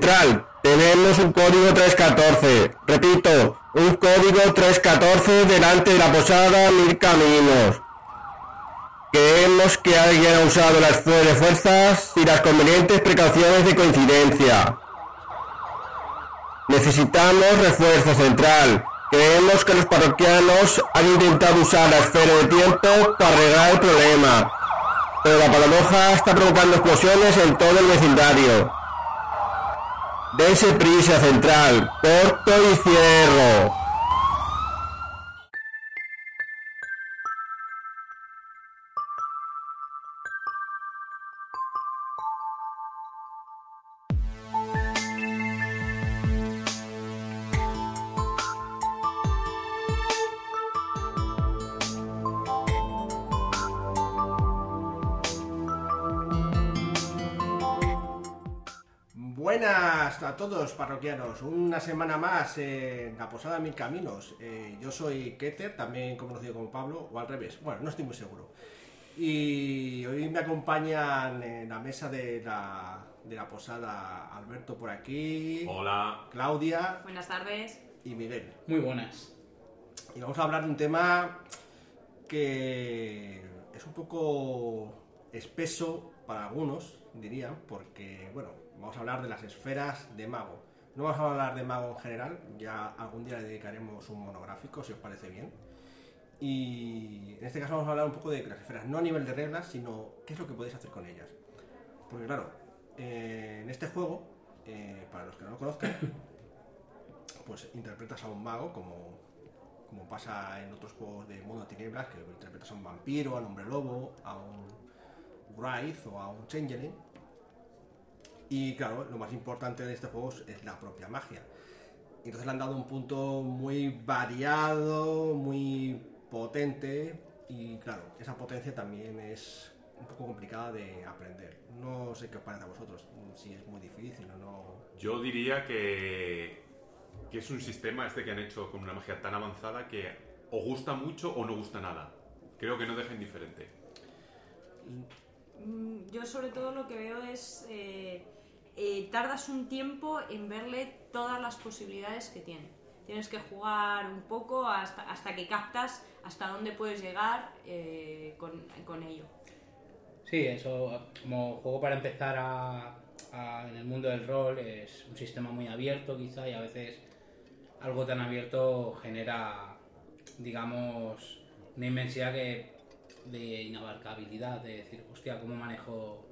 tenemos un código 314. Repito, un código 314 delante de la posada Mil Caminos. Queremos que alguien ha usado las fu- fuerzas y las convenientes precauciones de coincidencia. Necesitamos refuerzo central. Creemos que los parroquianos han intentado usar la esfera de tiempo para arreglar el problema. Pero la paradoja está provocando explosiones en todo el vecindario. Dense prisa central. Corto y cierro. Buenas a todos parroquianos, una semana más en la Posada Mil Caminos. Eh, yo soy Keter, también conocido como Pablo, o al revés, bueno, no estoy muy seguro. Y hoy me acompañan en la mesa de la, de la Posada Alberto por aquí, Hola. Claudia Buenas tardes. y Miguel. Muy buenas. Y vamos a hablar de un tema que es un poco espeso para algunos, dirían, porque, bueno, vamos a hablar de las esferas de mago. No vamos a hablar de mago en general, ya algún día le dedicaremos un monográfico, si os parece bien. Y en este caso vamos a hablar un poco de las esferas, no a nivel de reglas, sino qué es lo que podéis hacer con ellas. Porque claro, eh, en este juego, eh, para los que no lo conozcan, pues interpretas a un mago como, como pasa en otros juegos de mundo de tinieblas, que interpretas a un vampiro, a un hombre lobo, a un Wraith o a un Changeling. Y claro, lo más importante de este juego es- es la propia magia. Entonces le han dado un punto muy variado, muy potente y claro, esa potencia también es un poco complicada de aprender. No sé qué os parece a vosotros, si es muy difícil o no. Yo diría que, que es un sistema este que han hecho con una magia tan avanzada que o gusta mucho o no gusta nada. Creo que no deja indiferente. Mm, Yo sobre todo lo que veo es... eh, eh, tardas un tiempo en verle todas las posibilidades que tiene. Tienes que jugar un poco hasta, hasta que captas hasta dónde puedes llegar eh, con, con ello. Sí, eso como juego para empezar a, en el mundo del rol es un sistema muy abierto quizá y a veces algo tan abierto genera, digamos, una inmensidad que, de inabarcabilidad, de decir, hostia, ¿cómo manejo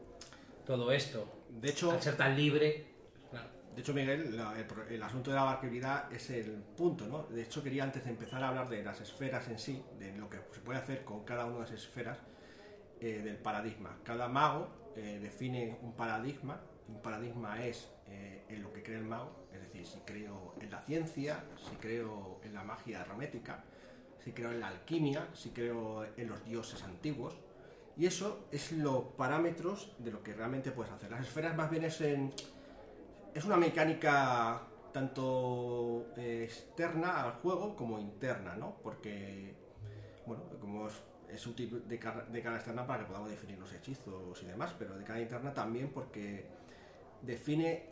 todo esto? De hecho, Al ser tan libre, claro. De hecho, Miguel, la- el, el asunto de la abarcabilidad es el punto, ¿no? De hecho, quería antes de empezar a hablar de las esferas en sí, de lo que se puede hacer con cada una de las esferas, eh, del paradigma. Cada mago eh, define un paradigma. Un paradigma es eh, en lo que cree el mago, es decir, si creo en la ciencia, si creo en la magia hermética, si creo en la alquimia, si creo en los dioses antiguos. Y eso es los parámetros de lo que realmente puedes hacer. Las esferas más bien es es una mecánica tanto eh, externa al juego como interna, ¿no? Porque, bueno, como es, es útil de cara, de cara externa para que podamos definir los hechizos y demás, pero de cara interna también porque define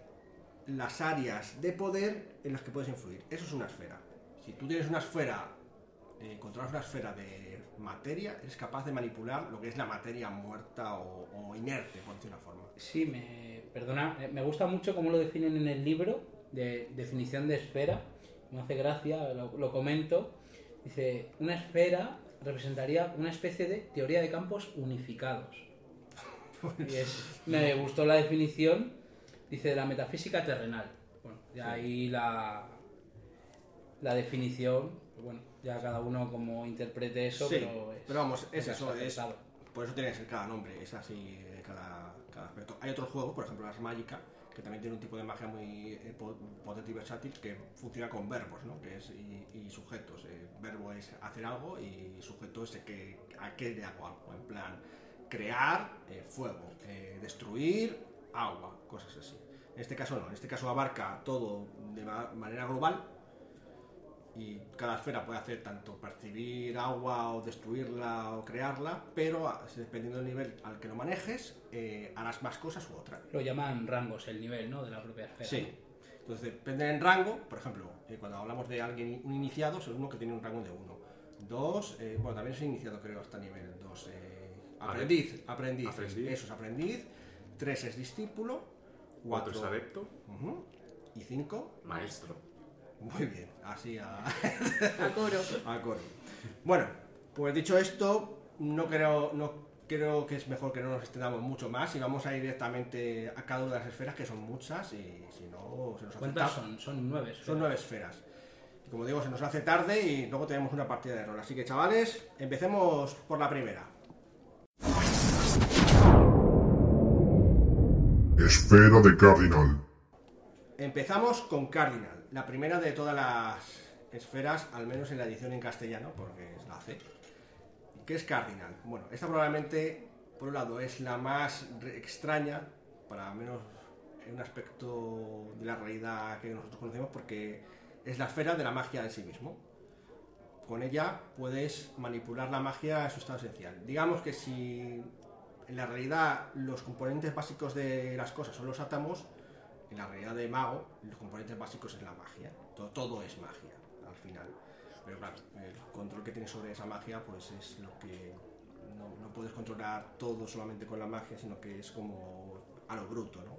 las áreas de poder en las que puedes influir. Eso es una esfera. Si tú tienes una esfera, eh, controlas una esfera de materia, eres capaz de manipular lo que es la materia muerta o, o inerte, por decir una forma. Sí, me, perdona, eh, me gusta mucho cómo lo definen en el libro de definición de esfera. Me hace gracia, lo, lo comento. Dice, una esfera representaría una especie de teoría de campos unificados. Y es- me gustó la definición, dice, de la metafísica terrenal. Bueno, y ahí la, la definición, ya cada uno como interprete eso, Sí, pero, es- pero vamos, es eso, es-. Por eso tiene que ser cada nombre, es así de cada, cada aspecto. Hay otros juegos, por ejemplo las Magica, que también tiene un tipo de magia muy eh, po- potente y versátil que funciona con verbos ¿no? que es, y, y sujetos. El verbo es hacer algo y sujeto es que, a qué le hago algo. En plan, crear eh, fuego, eh, destruir agua, cosas así. En este caso no, en este caso abarca todo de ma- manera global y cada esfera puede hacer tanto percibir agua o destruirla o crearla, pero a- dependiendo del nivel al que lo manejes, eh, harás más cosas u otras. Lo llaman rangos, el nivel, ¿no? De la propia esfera. Sí. Entonces depende del rango, por ejemplo, eh, cuando hablamos de alguien un iniciado, es uno que tiene un rango de 1. 2, bueno, también es iniciado creo hasta nivel 2. aprendiz, aprendiz, Aprendiz. eso es aprendiz. 3 es discípulo. 4 es 4 adepto, y 5, maestro. Muy bien, así a, A coro. a coro. Bueno, pues dicho esto, no creo, no creo que es mejor que no nos extendamos mucho más y vamos a ir directamente a cada una de las esferas, que son muchas, y si no, se nos hace ¿Cuántas tarde. son? Son nueve. esferas. Son nueve esferas. Y como digo, se nos hace tarde y luego tenemos una partida de rol. Así que chavales, empecemos por la primera. Esfera de Cardinal. Empezamos con Cardinal, la primera de todas las esferas, al menos en la edición en castellano, porque es la C. ¿Qué es Cardinal? Bueno, esta probablemente, por un lado, es la más extraña, para menos en un aspecto de la realidad que nosotros conocemos, porque es la esfera de la magia en sí mismo. Con ella puedes manipular la magia en su estado esencial. Digamos que si en la realidad los componentes básicos de las cosas son los átomos, en la realidad de mago, los componentes básicos es la magia. Todo, todo es magia, al final. Pero claro, el control que tienes sobre esa magia, pues es lo que no, no puedes controlar todo solamente con la magia, sino que es como a lo bruto, ¿no?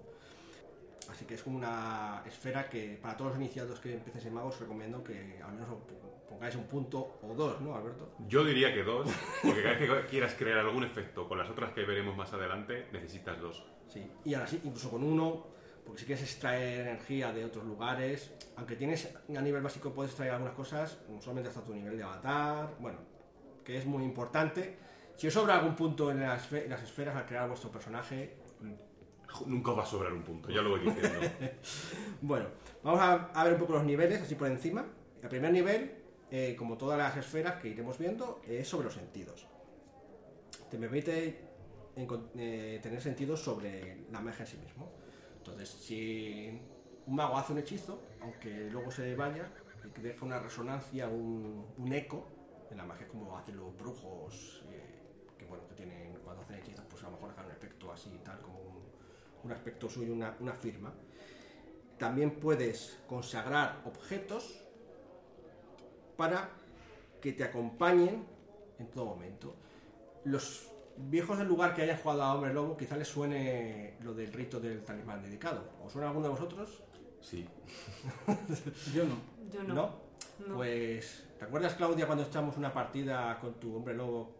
Así que es como una esfera que para todos los iniciados que empecéis en mago os recomiendo que al menos pongáis un punto o dos, ¿no, Alberto? Yo diría que dos, porque cada vez que quieras crear algún efecto con las otras que veremos más adelante, necesitas dos. Sí, y ahora sí, incluso con uno, porque si quieres extraer energía de otros lugares, aunque tienes a nivel básico puedes extraer algunas cosas, solamente hasta tu nivel de avatar, bueno, que es muy importante. Si os sobra algún punto en las, esfe- en las esferas al crear vuestro personaje, Nunca os va a sobrar un punto, ya lo voy diciendo. bueno, vamos a, a ver un poco los niveles, así por encima. El primer nivel, eh, como todas las esferas que iremos viendo, es sobre los sentidos. Te permite eh, tener sentidos sobre la magia en sí mismo. Entonces, si un mago hace un hechizo, aunque luego se vaya, y deja una resonancia, un, eco en la magia, como hacen los brujos, eh, que bueno, que tienen, cuando hacen hechizos, pues a lo mejor dejan un efecto así, tal como un, un aspecto suyo, una, una firma. También puedes consagrar objetos para que te acompañen en todo momento. Los viejos del lugar que hayan jugado a Hombre Lobo, quizá les suene lo del rito del talismán dedicado. ¿Os suena alguno de vosotros? Sí. Yo no. Yo no. ¿No? No. Pues, ¿te acuerdas, Claudia, cuando echamos una partida con tu Hombre Lobo?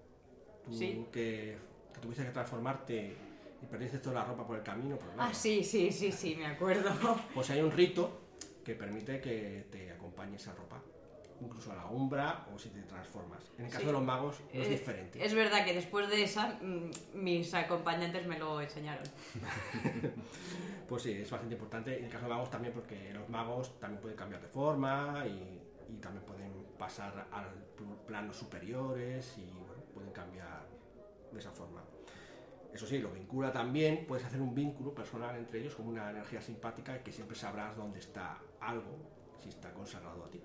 Tú Sí. que, que tuviste que transformarte y perdiste toda la ropa por el camino. Pues, nada. Ah, sí, sí, sí, sí, me acuerdo. Pues hay un rito que permite que te acompañe esa ropa, incluso a la umbra o si te transformas. En el caso Sí. de los magos no es Eh, diferente. Es verdad que después de esa, mm, mis acompañantes me lo enseñaron. Pues sí, es bastante importante. En el caso de magos también porque los magos también pueden cambiar de forma y, y también pueden pasar a planos superiores y bueno, pueden cambiar de esa forma. Eso sí, lo vincula también, puedes hacer un vínculo personal entre ellos como una energía simpática y que siempre sabrás dónde está algo si está consagrado a ti.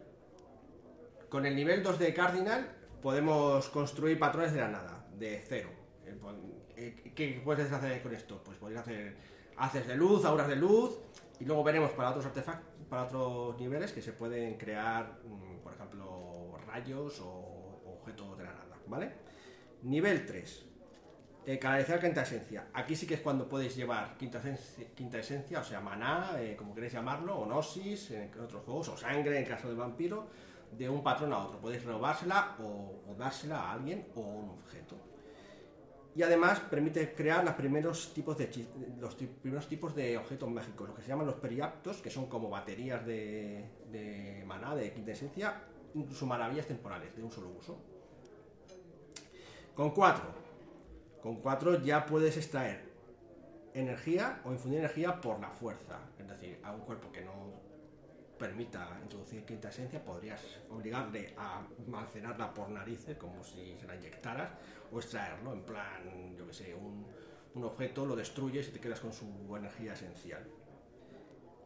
Con el nivel 2 de Cardinal podemos construir patrones de la nada, de cero. Eh, pon- eh, ¿Qué puedes hacer con esto? Pues podéis hacer haces de luz, auras de luz, y luego veremos para otros artefactos, para otros niveles que se pueden crear, mm, por ejemplo, rayos o objetos de la nada, ¿vale? Nivel 3. Eh, canalizar quinta esencia. Aquí sí que es cuando podéis llevar quinta esencia, quinta esencia o sea, maná, eh, como queréis llamarlo, o gnosis en otros juegos, o sangre en caso de vampiro, de un patrón a otro. Podéis robársela o, dársela a alguien o a un objeto. Y además permite crear los primeros tipos de los primeros tipos de objetos mágicos, lo que se llaman los periaptos, que son como baterías de, de maná, de quinta esencia, incluso maravillas temporales, de un solo uso. Con 4. Con 4 ya puedes extraer energía o infundir energía por la fuerza. Es decir, a un cuerpo que no permita introducir quinta esencia, podrías obligarle a almacenarla por narices, como si se la inyectaras, o extraerlo, en plan, yo que sé, un, un objeto, lo destruyes y te quedas con su energía esencial.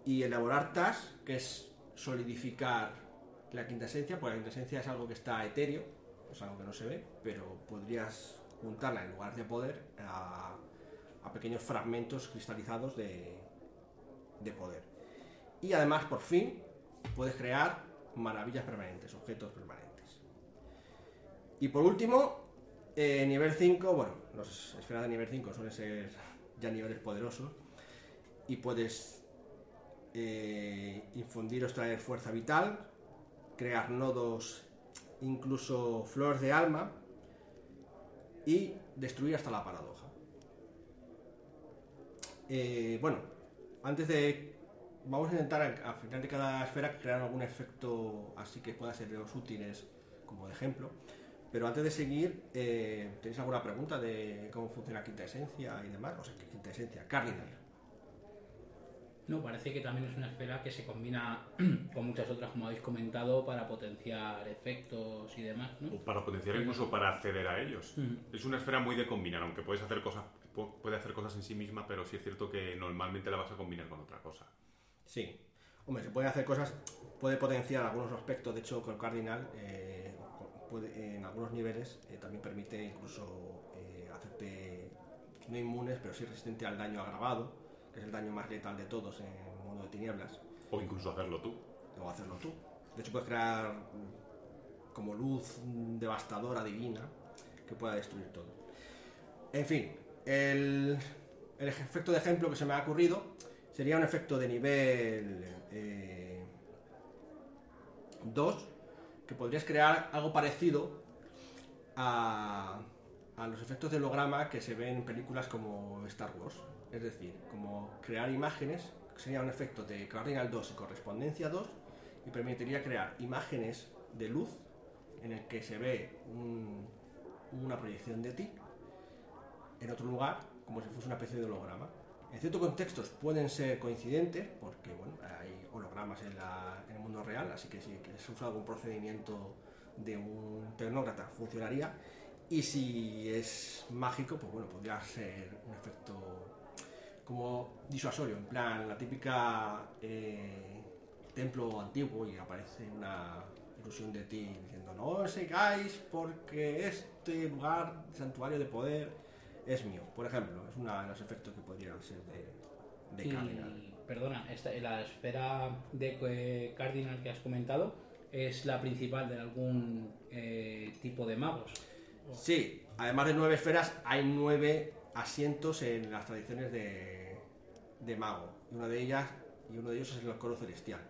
Y elaborar TAS, que es solidificar la quinta esencia, pues la quinta esencia es algo que está etéreo, es algo que no se ve, pero podrías juntarla en lugar de poder a, a pequeños fragmentos cristalizados de, de poder. Y además, por fin, puedes crear maravillas permanentes, objetos permanentes. Y por último, eh, nivel 5, bueno, las esferas de nivel 5 suelen ser ya niveles poderosos y puedes eh, infundir o extraer fuerza vital, crear nodos, incluso flores de alma y destruir hasta la paradoja. Eh, bueno, antes de... Vamos a intentar al al final de cada esfera crear algún efecto así que pueda ser de los útiles como de ejemplo. Pero antes de seguir, eh, ¿tenéis alguna pregunta de cómo funciona quinta esencia y demás? O sea, que quinta esencia, cardinal. No, parece que también es una esfera que se combina con muchas otras, como habéis comentado, para potenciar efectos y demás, ¿no? O para potenciar incluso para acceder a ellos. Mm. Es una esfera muy de combinar, aunque puedes hacer cosas, pu- puede hacer cosas en sí misma, pero sí es cierto que normalmente la vas a combinar con otra cosa. Sí. Hombre, se puede hacer cosas, puede potenciar algunos aspectos. De hecho, con Cardinal, eh, puede- en algunos niveles, eh, también permite incluso eh, hacerte no inmunes, pero sí resistente al daño agravado, que es el daño más letal de todos en el mundo de tinieblas. O incluso hacerlo tú. o hacerlo tú. De hecho, puedes crear como luz devastadora, divina, que pueda destruir todo. En fin, el, el efecto de ejemplo que se me ha ocurrido sería un efecto de nivel eh, 2, que podrías crear algo parecido a, a los efectos de holograma que se ven en películas como Star Wars. Es decir, como crear imágenes, sería un efecto de Cardinal 2 y correspondencia 2, y permitiría crear imágenes de luz en el que se ve un- una proyección de ti en otro lugar, como si fuese una especie de holograma. En ciertos contextos pueden ser coincidentes, porque bueno, hay hologramas en, la- en el mundo real, así que si se usa algún procedimiento de un tecnócrata funcionaría. Y si es mágico, pues bueno, podría ser un efecto como disuasorio, en plan la típica eh, templo antiguo y aparece una ilusión de ti diciendo no os sigáis porque este lugar, santuario de poder, es mío. Por ejemplo, es uno de los efectos que podría ser de, de Y, Cardinal. perdona, esta, la esfera de Cardinal que has comentado es la principal de algún eh, tipo de magos. Sí, además de nueve esferas, hay nueve asientos en las tradiciones de, de mago. Y una de ellas, y uno de ellos es el coro celestial,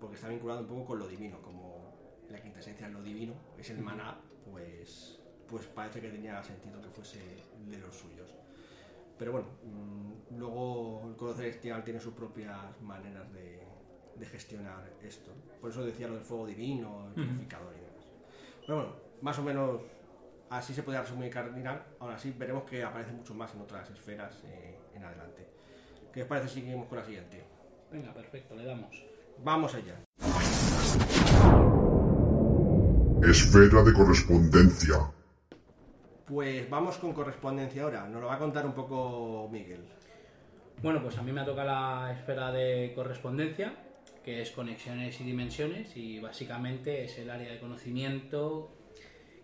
porque está vinculado un poco con lo divino, como la quinta esencia es lo divino, es el maná, pues, pues parece que tenía sentido que fuese de los suyos. Pero bueno, mm, luego el coro celestial tiene sus propias maneras de, de gestionar esto. Por eso decía lo del fuego divino, el purificador y demás. Pero bueno, más o menos así se puede resumir Cardinal. Ahora sí veremos que aparece mucho más en otras esferas eh, en adelante. ¿Qué os parece si seguimos con la siguiente? Venga, perfecto, le damos. Vamos allá. Esfera de correspondencia. Pues vamos con correspondencia ahora. Nos lo va a contar un poco Miguel. Bueno, pues a mí me ha tocado la esfera de correspondencia, que es conexiones y dimensiones, y básicamente es el área de conocimiento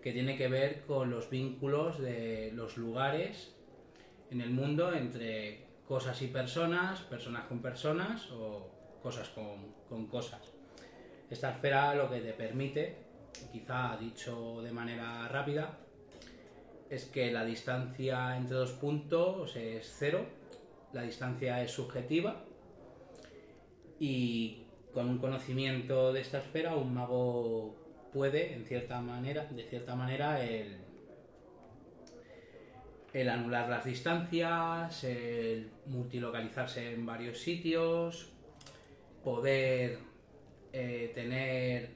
que tiene que ver con los vínculos de los lugares en el mundo entre cosas y personas, personas con personas o cosas con, con cosas. Esta esfera lo que te permite, quizá dicho de manera rápida, es que la distancia entre dos puntos es cero, la distancia es subjetiva y con un conocimiento de esta esfera un mago puede, en cierta manera, de cierta manera, el, anular las distancias, el multilocalizarse en varios sitios, poder eh, tener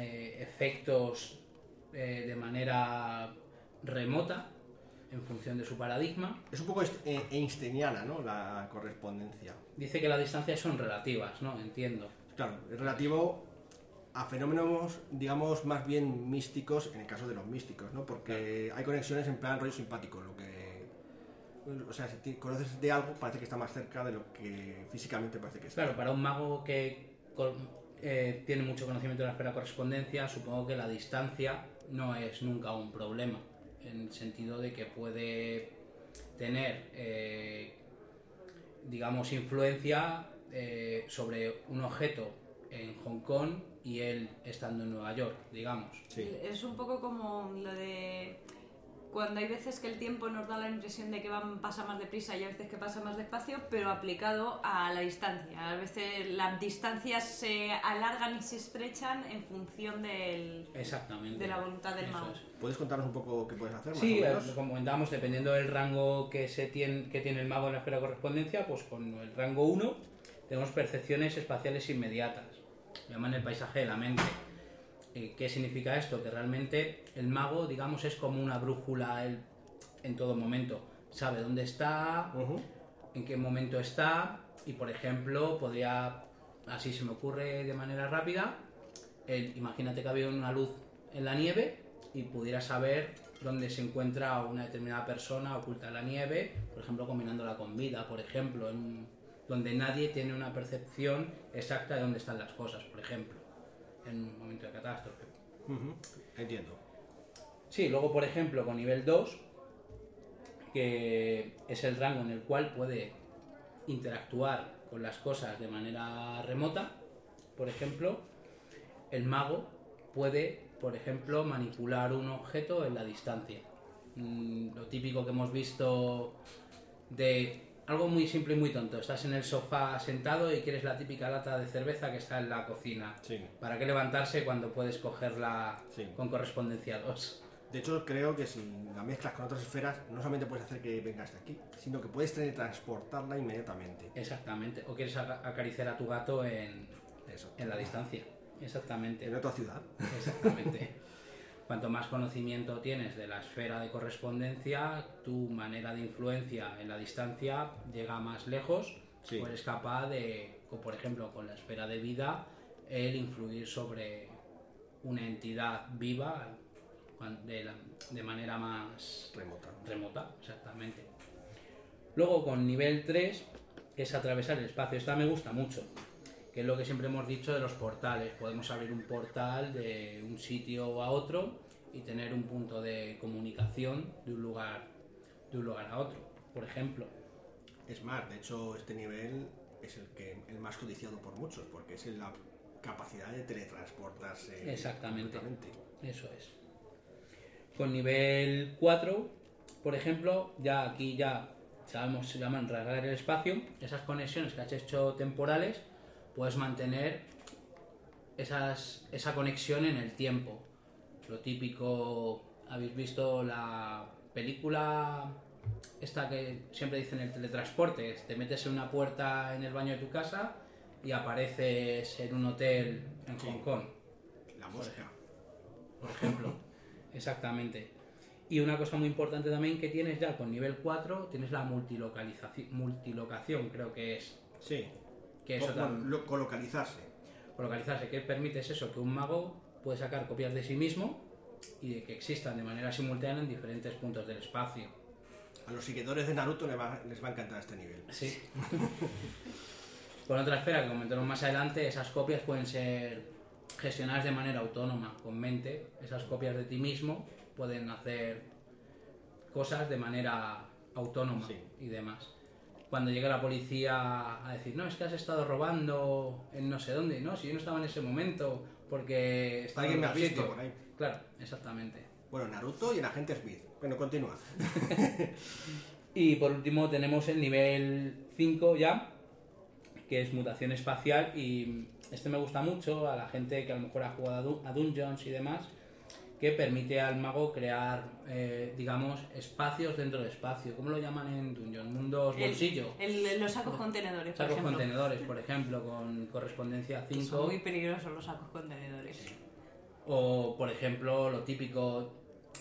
eh, efectos eh, de manera remota en función de su paradigma. Es un poco eh, einsteiniana, ¿no? La correspondencia. Dice que las distancias son relativas, ¿no? Entiendo. Claro, es relativo a fenómenos, digamos, más bien místicos, en el caso de los místicos, ¿no? Porque hay conexiones en plan rollo simpático, lo que... O sea, si te conoces de algo, parece que está más cerca de lo que físicamente parece que está. Claro, para un mago que, eh, tiene mucho conocimiento de la esfera de correspondencia, supongo que la distancia no es nunca un problema, en el sentido de que puede tener, eh, digamos, influencia eh, sobre un objeto en Hong Kong y él estando en Nueva York, digamos. Sí. Es un poco como lo de cuando hay veces que el tiempo nos da la impresión de que van, pasa más deprisa y a veces que pasa más despacio, pero aplicado a la distancia. A veces las distancias se alargan y se estrechan en función del, Exactamente. de la voluntad del mago. es. ¿Puedes contarnos un poco qué puedes hacer? más Sí, o eh, menos? como comentábamos, dependiendo del rango que, se tiene, que tiene el mago en la esfera de correspondencia, pues con el rango 1 tenemos percepciones espaciales inmediatas. Lo llaman el paisaje de la mente. Eh, ¿Qué significa esto? Que realmente el mago, digamos, es como una brújula él, en todo momento. Sabe dónde está, en qué momento está y, por ejemplo, podría, así se me ocurre de manera rápida, el- imagínate que había una luz en la nieve y pudiera saber dónde se encuentra una determinada persona oculta en la nieve, por ejemplo, combinándola con vida, por ejemplo, en- donde nadie tiene una percepción exacta de dónde están las cosas, por ejemplo, en un momento de catástrofe. Entiendo. Sí, luego por ejemplo con nivel 2, que es el rango en el cual puede interactuar con las cosas de manera remota, por ejemplo, el mago puede, por ejemplo, manipular un objeto en la distancia. Mm, lo típico que hemos visto de algo muy simple y muy tonto. Estás en el sofá sentado y quieres la típica lata de cerveza que está en la cocina. Sí. ¿Para qué levantarse cuando puedes cogerla Sí. con correspondencia 2? De hecho, creo que si la mezclas con otras esferas, no solamente puedes hacer que venga hasta aquí, sino que puedes teletransportarla inmediatamente. Exactamente. O quieres aca- acariciar a tu gato en, Eso. en la distancia. Exactamente. En otra ciudad. Exactamente. Cuanto más conocimiento tienes de la esfera de correspondencia, tu manera de influencia en la distancia llega más lejos. Sí. O eres capaz de, por ejemplo, con la esfera de vida, el influir sobre una entidad viva cuan- de, la- de manera más Remota. remota, exactamente. Luego con nivel 3 es atravesar el espacio. Esta me gusta mucho, que es lo que siempre hemos dicho de los portales. Podemos abrir un portal de un sitio a otro y tener un punto de comunicación de un lugar, de un lugar a otro. Por ejemplo, Es más, de hecho, este nivel es el que el más codiciado por muchos, porque es la capacidad de teletransportarse. Exactamente. Eso es. Con nivel 4, por ejemplo, ya aquí ya sabemos, se llaman rasgar el espacio. Esas conexiones que has hecho temporales, puedes mantener esas, esa conexión en el tiempo. Lo típico, habéis visto la película esta que siempre dicen el teletransporte, te metes en una puerta en el baño de tu casa y apareces en un hotel en Sí. Hong Kong La música. por ejemplo. Exactamente. Y una cosa muy importante también que tienes ya con nivel 4, tienes la multilocalización, multilocación, creo que es. Sí. Que eso también, lo- colocalizarse. localizarse, que permite es eso, que un mago puede sacar copias de sí mismo y de que existan de manera simultánea en diferentes puntos del espacio. A los seguidores de Naruto les va, les va a encantar este nivel. Sí. Con otra esfera que comentaremos más adelante, esas copias pueden ser gestionadas de manera autónoma, con mente. Esas copias de ti mismo pueden hacer cosas de manera autónoma Sí. y demás. Cuando llega la policía a decir, no, es que has estado robando en no sé dónde, no, si yo no estaba en ese momento porque estaba Alguien en me ha otro visto sitio". por ahí. Claro, exactamente. Bueno, Naruto y el agente Smith. Bueno, continúa. Y por último tenemos el nivel 5 ya, que es mutación espacial y este me gusta mucho a la gente que a lo mejor ha jugado a Dun- a Dungeons y demás, que permite al mago crear, eh, digamos, espacios dentro del espacio. ¿Cómo lo llaman en Dungeons? Mundos El- bolsillo. el- los sacos contenedores, por Sacos ejemplo. contenedores, por ejemplo, con correspondencia Que Son 5. muy peligrosos los sacos contenedores. O, por ejemplo, lo típico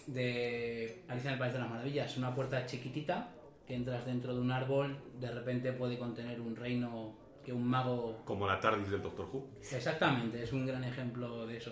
de Alicia en el País de las Maravillas, una puerta chiquitita que entras dentro de un árbol, de repente puede contener un reino que un mago... Como la TARDIS del Doctor Who. Exactamente, es un gran ejemplo de eso.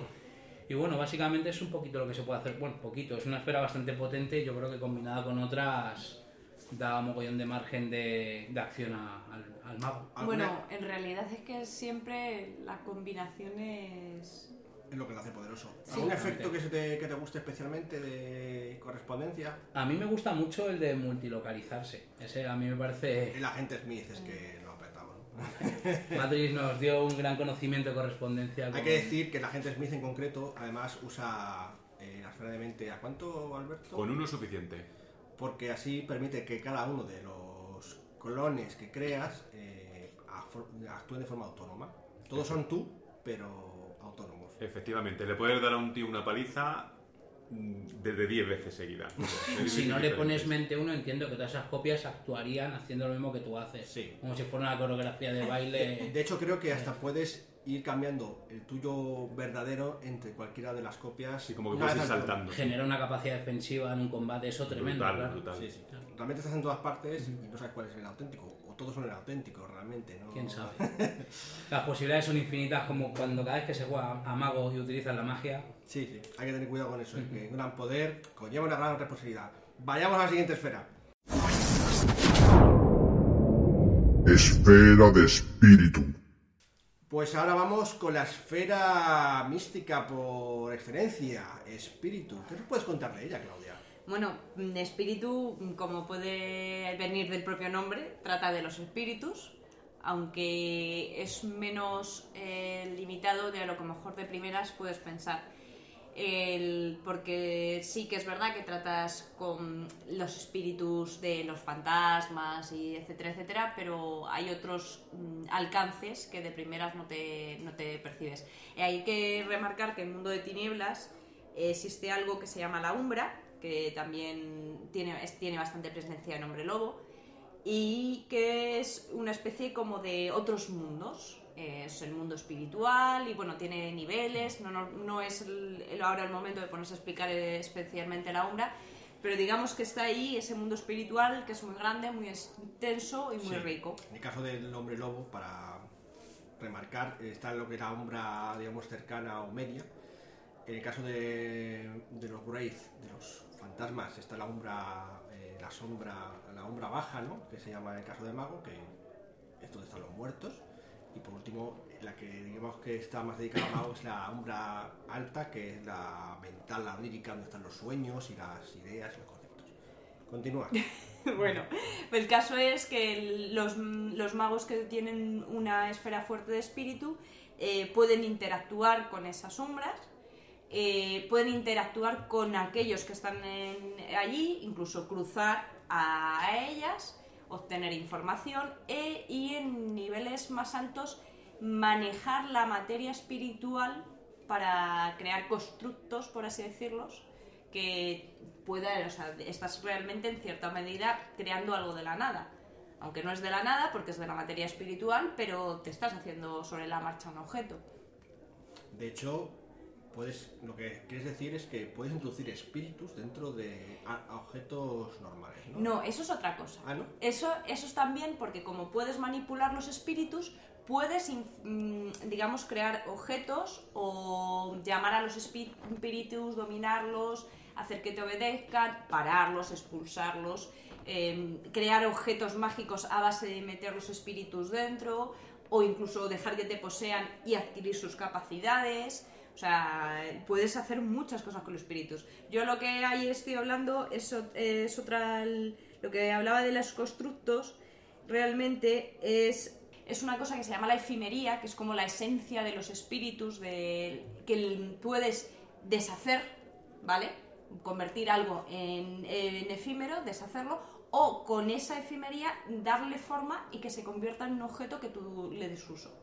Y bueno, básicamente es un poquito lo que se puede hacer. Bueno, poquito, es una esfera bastante potente yo creo que combinada con otras da mogollón de margen de, de acción a- al, al mago. ¿Alguna- Bueno, en realidad es que siempre la combinación es... Es lo que lo hace poderoso. Sí. ¿Algún efecto que, se te, que te guste especialmente de correspondencia? A mí me gusta mucho el de multilocalizarse. Ese a mí me parece... El agente Smith es que. Matrix nos dio un gran conocimiento de correspondencia. Hay que decir que el agente Smith en concreto, además, usa eh, la mente. ¿A cuánto, Alberto? Con uno es suficiente. Porque así permite que cada uno de los clones que creas eh, actúen de forma autónoma. Todos son tú, pero autónomos. Efectivamente, le puedes dar a un tío una paliza desde 10 veces seguidas. Si no le pones mente uno, entiendo que todas esas copias actuarían haciendo lo mismo que tú haces. Sí. Como si fuera una coreografía de baile. De hecho, creo que hasta puedes ir cambiando el tuyo verdadero entre cualquiera de las copias. Sí, como que puedes ir saltando. Genera una capacidad defensiva en un combate, eso tremendo. Brutal, claro. brutal. Sí, sí. Realmente estás en todas partes y no sabes cuál es el auténtico. Todos son el auténtico, realmente. ¿no? Quién sabe. Las posibilidades son infinitas, como cuando cada vez que se juega a mago y utilizas la magia. Sí, sí. Hay que tener cuidado con eso. es que un gran poder conlleva una gran responsabilidad. Vayamos a la siguiente esfera. Esfera de espíritu. Pues ahora vamos con la esfera mística por excelencia, espíritu. ¿Qué nos puedes contar de ella, Claudia? Bueno, mm, espíritu, mm, como puede venir del propio nombre, trata de los espíritus, aunque es menos eh, limitado de lo que mejor de primeras puedes pensar. El- porque sí que es verdad que tratas con los espíritus de los fantasmas y etcétera, etcétera, pero hay otros mm, alcances que de primeras no te, no te percibes. Y hay que remarcar que en el mundo de tinieblas existe algo que se llama la umbra, que también tiene, es- tiene bastante presencia en Hombre Lobo, y que es una especie como de otros mundos. Es el mundo espiritual y bueno, tiene niveles, no, no, no es el- ahora el momento de ponerse a explicar eh, especialmente la umbra, pero digamos que está ahí ese mundo espiritual que es muy grande, muy extenso y muy Sí. rico. En el caso del hombre lobo, para remarcar, está lo que es la digamos, cercana o media. En el caso de, de los Wraith, de los fantasmas, está la umbra, eh, la sombra, la umbra baja, ¿no? Que se llama en el caso de mago, que es donde están los muertos. Y por último, la que digamos que está más dedicada al mago es la umbra alta, que es la mental, la onírica, donde están los sueños y las ideas y los conceptos. Continúa. bueno, el caso es que los, los magos que tienen una esfera fuerte de espíritu eh, pueden interactuar con esas sombras, eh, pueden interactuar con aquellos que están allí, incluso cruzar a, ellas, obtener información e, y en niveles más altos manejar la materia espiritual para crear constructos, por así decirlos, que pueda, o sea, estás realmente en cierta medida creando algo de la nada. Aunque no es de la nada, porque es de la materia espiritual, pero te estás haciendo sobre la marcha un objeto. De hecho, puedes, lo que quieres decir es que puedes introducir espíritus dentro de a- a objetos normales, ¿no? No, eso es otra cosa. Ah, ¿no? Eso, eso es también porque como puedes manipular los espíritus, puedes, mm, digamos, crear objetos o llamar a los espíritus, dominarlos, hacer que te obedezcan, pararlos, expulsarlos, em, crear objetos mágicos a base de meter los espíritus dentro o incluso dejar que te posean y adquirir sus capacidades. O sea, puedes hacer muchas cosas con los espíritus. Yo lo que ahí estoy hablando es, ot- es otra. Lo que hablaba de los constructos realmente es, es una cosa que se llama la efimería, que es como la esencia de los espíritus, de, que puedes deshacer, ¿vale? Convertir algo en, efímero, deshacerlo, o con esa efimería darle forma y que se convierta en un objeto que tú le des uso.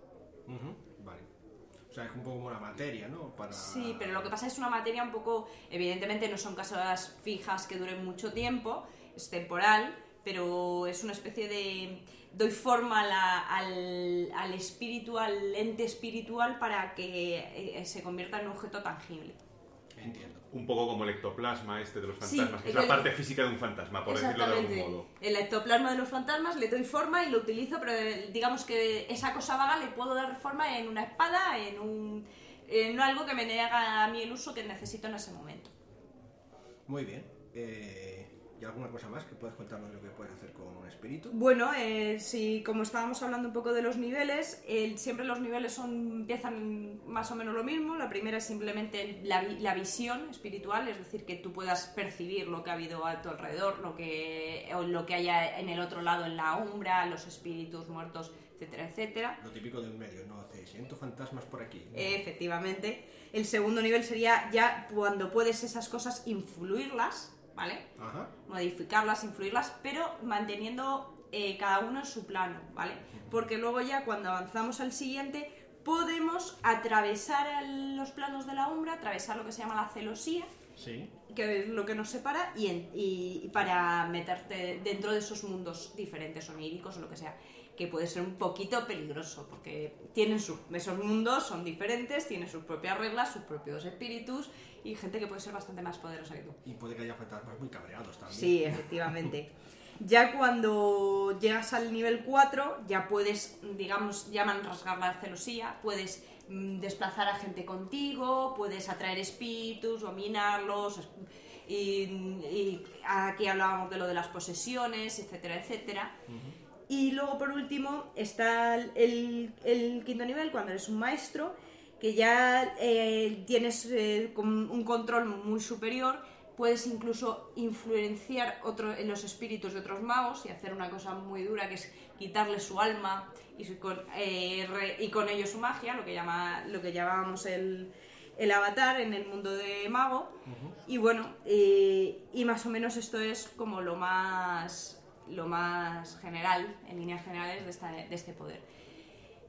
Sea, es un poco como la materia, ¿no? Para... Sí, pero lo que pasa es una materia un poco, evidentemente no son casas fijas que duren mucho tiempo, es temporal, pero es una especie de doy forma al, al espíritu, al ente espiritual para que eh, se convierta en un objeto tangible. Entiendo. Un poco como el ectoplasma este de los Sí, fantasmas, que es el- la parte física de un fantasma, por decirlo de algún modo. El ectoplasma de los fantasmas le doy forma y lo utilizo, pero eh, digamos que esa cosa vaga le puedo dar forma en una espada, en un en algo que me niega a mí el uso que necesito en ese momento. Muy bien. Eh, ya ¿Alguna cosa más que puedas contarnos de lo que puedes hacer con un espíritu? Bueno, eh, si como estábamos hablando un poco de los niveles, el- siempre los niveles son, empiezan más o menos lo mismo. La primera es simplemente la, la visión espiritual, es decir, que tú puedas percibir lo que ha habido a tu alrededor, lo que, o lo que haya en el otro lado, en la umbra, los espíritus muertos, etcétera, etcétera. Lo típico de un medio, ¿no? Hace, siento fantasmas por aquí. ¿no? Efectivamente. El segundo nivel sería ya cuando puedes esas cosas influirlas, ¿vale? Ajá. modificarlas, influirlas, pero manteniendo eh, cada uno en su plano, ¿vale? Porque luego ya cuando avanzamos al siguiente podemos atravesar el- los planos de la umbra, atravesar lo que se llama la celosía, Sí. que es lo que nos separa, y, en- y- y para meterte dentro de esos mundos diferentes, oníricos o lo que sea, que puede ser un poquito peligroso, porque tienen sus, esos mundos son diferentes, tienen sus propias reglas, sus propios espíritus, y gente que puede ser bastante más poderosa que tú. Y puede que haya fantasmas muy cabreados también. Sí, efectivamente. Ya cuando llegas al nivel 4, ya puedes, digamos, llaman rasgar la celosía, puedes mm, desplazar a gente contigo, puedes atraer espíritus, dominarlos, y, y aquí hablábamos de lo de las posesiones, etcétera, etcétera. Y luego, por último, está el, el- el quinto nivel, cuando eres un maestro, que ya eh, tienes eh, un control muy superior, puedes incluso influenciar otro, en los espíritus de otros magos y hacer una cosa muy dura, que es quitarle su alma y, su- con, eh, re- y con ello su magia, lo que, llama, lo que llamábamos el, el avatar en el mundo de mago. Y bueno, y más o menos esto es como lo más, lo más general, en líneas generales, de, esta- de este poder.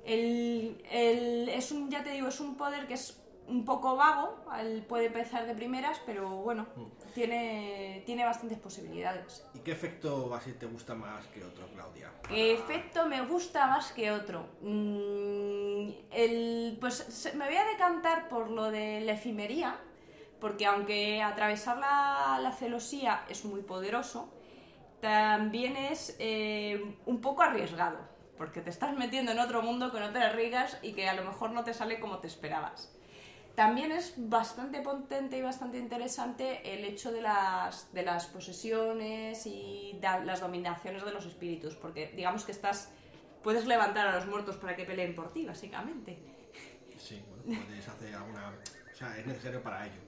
El, el- es un, ya te digo, es un poder que es un poco vago, al- puede empezar de primeras, pero bueno, tiene, tiene bastantes posibilidades. ¿Y qué efecto así te gusta más que otro, Claudia? ¿Qué efecto me gusta más que otro? Mm, el, pues me voy a decantar por lo de la efimería, porque aunque atravesar la, la celosía es muy poderoso, también es eh, un poco arriesgado, porque te estás metiendo en otro mundo que no te arriesgas y que a lo mejor no te sale como te esperabas. También es bastante potente y bastante interesante el hecho de las, de las posesiones y las dominaciones de los espíritus, porque digamos que estás puedes levantar a los muertos para que peleen por ti, básicamente. Sí, bueno, puedes hacer alguna... O sea, es necesario para ello.